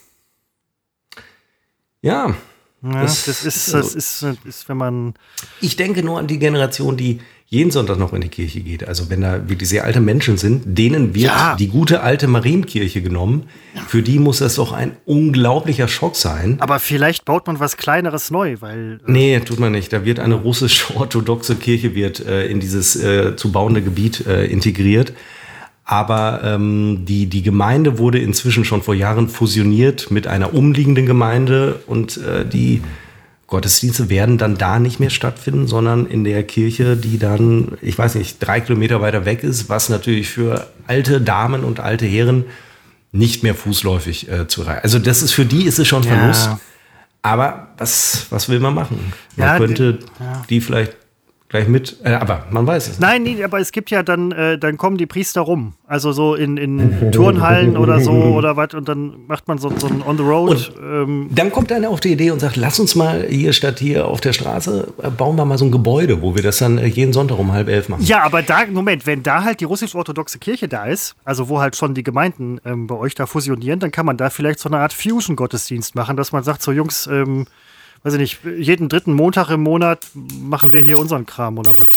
Ja. ja das, das, ist, das ist, ist, wenn man. Ich denke nur an die Generation, die jeden Sonntag noch in die Kirche geht. Also wenn da wirklich sehr alte Menschen sind, denen wird ja. die gute alte Marienkirche genommen. Für die muss das doch ein unglaublicher Schock sein. Aber vielleicht baut man was Kleineres neu, weil. Äh nee, tut man nicht. Da wird eine russisch-orthodoxe Kirche wird äh, in dieses äh, zu bauende Gebiet äh, integriert. Aber ähm, die, die Gemeinde wurde inzwischen schon vor Jahren fusioniert mit einer umliegenden Gemeinde und äh, die Gottesdienste werden dann da nicht mehr stattfinden, sondern in der Kirche, die dann, ich weiß nicht, drei Kilometer weiter weg ist, was natürlich für alte Damen und alte Herren nicht mehr fußläufig äh, zu erreichen. Also das ist für die ist es schon Verlust. Ja. Aber was, was will man machen? Man ja, könnte ja. die vielleicht gleich mit. Äh, aber man weiß es. Nein, nee, aber es gibt ja dann, äh, dann kommen die Priester rum. Also so in, in Turnhallen oder so oder was und dann macht man so, so ein On the Road. Ähm. Dann kommt einer auf die Idee und sagt, lass uns mal hier statt hier auf der Straße, äh, bauen wir mal so ein Gebäude, wo wir das dann äh, jeden Sonntag um halb elf machen. Ja, aber da, Moment, wenn da halt die russisch-orthodoxe Kirche da ist, also wo halt schon die Gemeinden ähm, bei euch da fusionieren, dann kann man da vielleicht so eine Art Fusion-Gottesdienst machen, dass man sagt, so Jungs, ähm, weiß ich nicht, jeden dritten Montag im Monat machen wir hier unseren Kram oder was?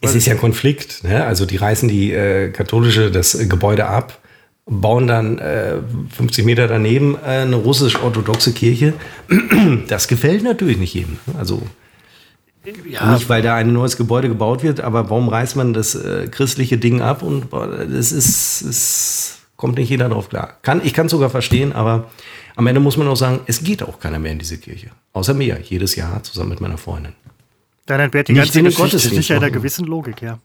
Es ist ja Konflikt. Ne? Also die reißen die äh, katholische das Gebäude ab, bauen dann äh, 50 Meter daneben äh, eine russisch-orthodoxe Kirche. Das gefällt natürlich nicht jedem. Also ja. Nicht, weil da ein neues Gebäude gebaut wird, aber warum reißt man das äh, christliche Ding ab? Und das ist, ist, kommt nicht jeder drauf klar. Kann, ich kann es sogar verstehen, aber am Ende muss man auch sagen, es geht auch keiner mehr in diese Kirche. Außer mir, jedes Jahr zusammen mit meiner Freundin. Dann entbehrt die ganze Geschichte sicher einer gewissen Logik, ja.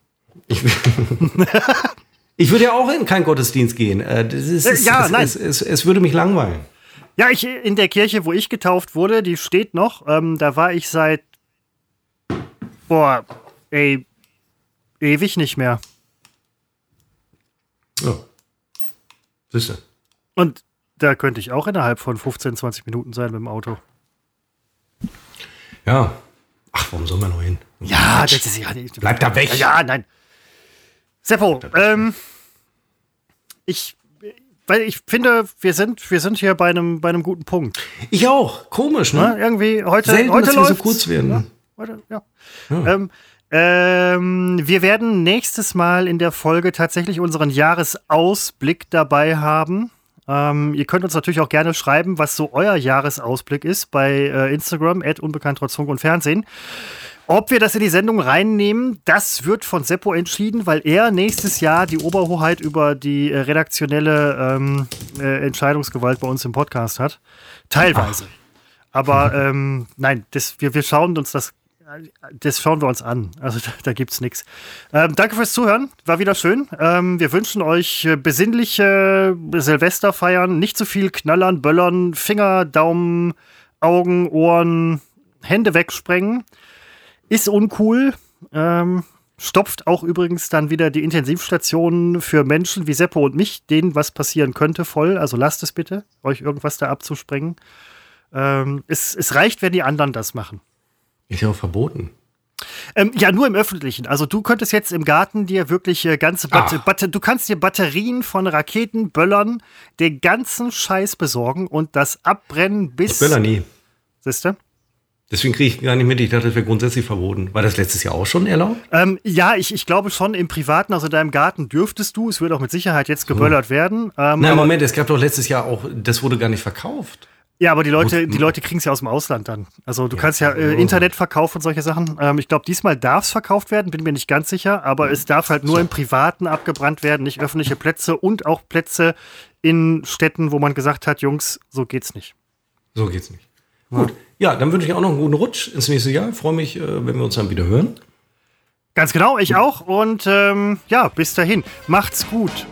Ich, ich würde ja auch in keinen Gottesdienst gehen. Äh, ist, es, ja, nein. Es, es, es, würde mich langweilen. Ja, ich, in der Kirche, wo ich getauft wurde, die steht noch. Ähm, da war ich seit, boah, ey, ewig nicht mehr. Ja. Du. Und da könnte ich auch innerhalb von 15, 20 Minuten sein mit dem Auto. Ja. Ach, warum soll man noch hin? Ja, das ist ja. Bleib da weg. Ja, nein. Seppo, ähm, ich, weil ich finde, wir sind, wir sind hier bei einem, bei einem guten Punkt. Ich auch. Komisch, ne? Na, irgendwie heute, Selten, heute dass wir so kurz werden. Ja, heute, ja. ja. Ähm, ähm, wir werden nächstes Mal in der Folge tatsächlich unseren Jahresausblick dabei haben. Ähm, ihr könnt uns natürlich auch gerne schreiben, was so euer Jahresausblick ist bei äh, Instagram, unbekannt trotz Funk und Fernsehen. Ob wir das in die Sendung reinnehmen, das wird von Seppo entschieden, weil er nächstes Jahr die Oberhoheit über die äh, redaktionelle ähm, äh, Entscheidungsgewalt bei uns im Podcast hat. Teilweise. Ach. Aber ähm, nein, das, wir, wir schauen uns das das schauen wir uns an. Also da, da gibt es nichts. Ähm, danke fürs Zuhören. War wieder schön. Ähm, wir wünschen euch äh, besinnliche Silvesterfeiern. Nicht zu viel Knallern, Böllern, Finger, Daumen, Augen, Ohren, Hände wegsprengen. Ist uncool. Ähm, stopft auch übrigens dann wieder die Intensivstationen für Menschen wie Seppo und mich, denen was passieren könnte, voll. Also lasst es bitte, euch irgendwas da abzusprengen. Ähm, es, es reicht, wenn die anderen das machen. Ist ja auch verboten. Ähm, ja, nur im Öffentlichen. Also du könntest jetzt im Garten dir wirklich äh, ganze Batter Batter du kannst dir Batterien von Raketen, Böllern, den ganzen Scheiß besorgen und das abbrennen bis. Ich böller nie. Siehst du? Deswegen kriege ich gar nicht mit. Ich dachte, das wäre grundsätzlich verboten. War das letztes Jahr auch schon erlaubt? Ähm, ja, ich, ich glaube schon im Privaten, also in deinem Garten dürftest du. Es wird auch mit Sicherheit jetzt geböllert hm. werden. Ähm, Nein, Moment, es gab doch letztes Jahr auch, das wurde gar nicht verkauft. Ja, aber die Leute, die Leute kriegen es ja aus dem Ausland dann. Also du ja, kannst ja äh, Internet verkaufen und solche Sachen. Ähm, ich glaube, diesmal darf es verkauft werden, bin mir nicht ganz sicher, aber es darf halt nur im Privaten abgebrannt werden, nicht öffentliche Plätze und auch Plätze in Städten, wo man gesagt hat, Jungs, so geht's nicht. So geht's nicht. Ja. Gut. Ja, dann wünsche ich auch noch einen guten Rutsch ins nächste Jahr. Freue mich, äh, wenn wir uns dann wieder hören. Ganz genau, ich auch. Und ähm, ja, bis dahin. Macht's gut.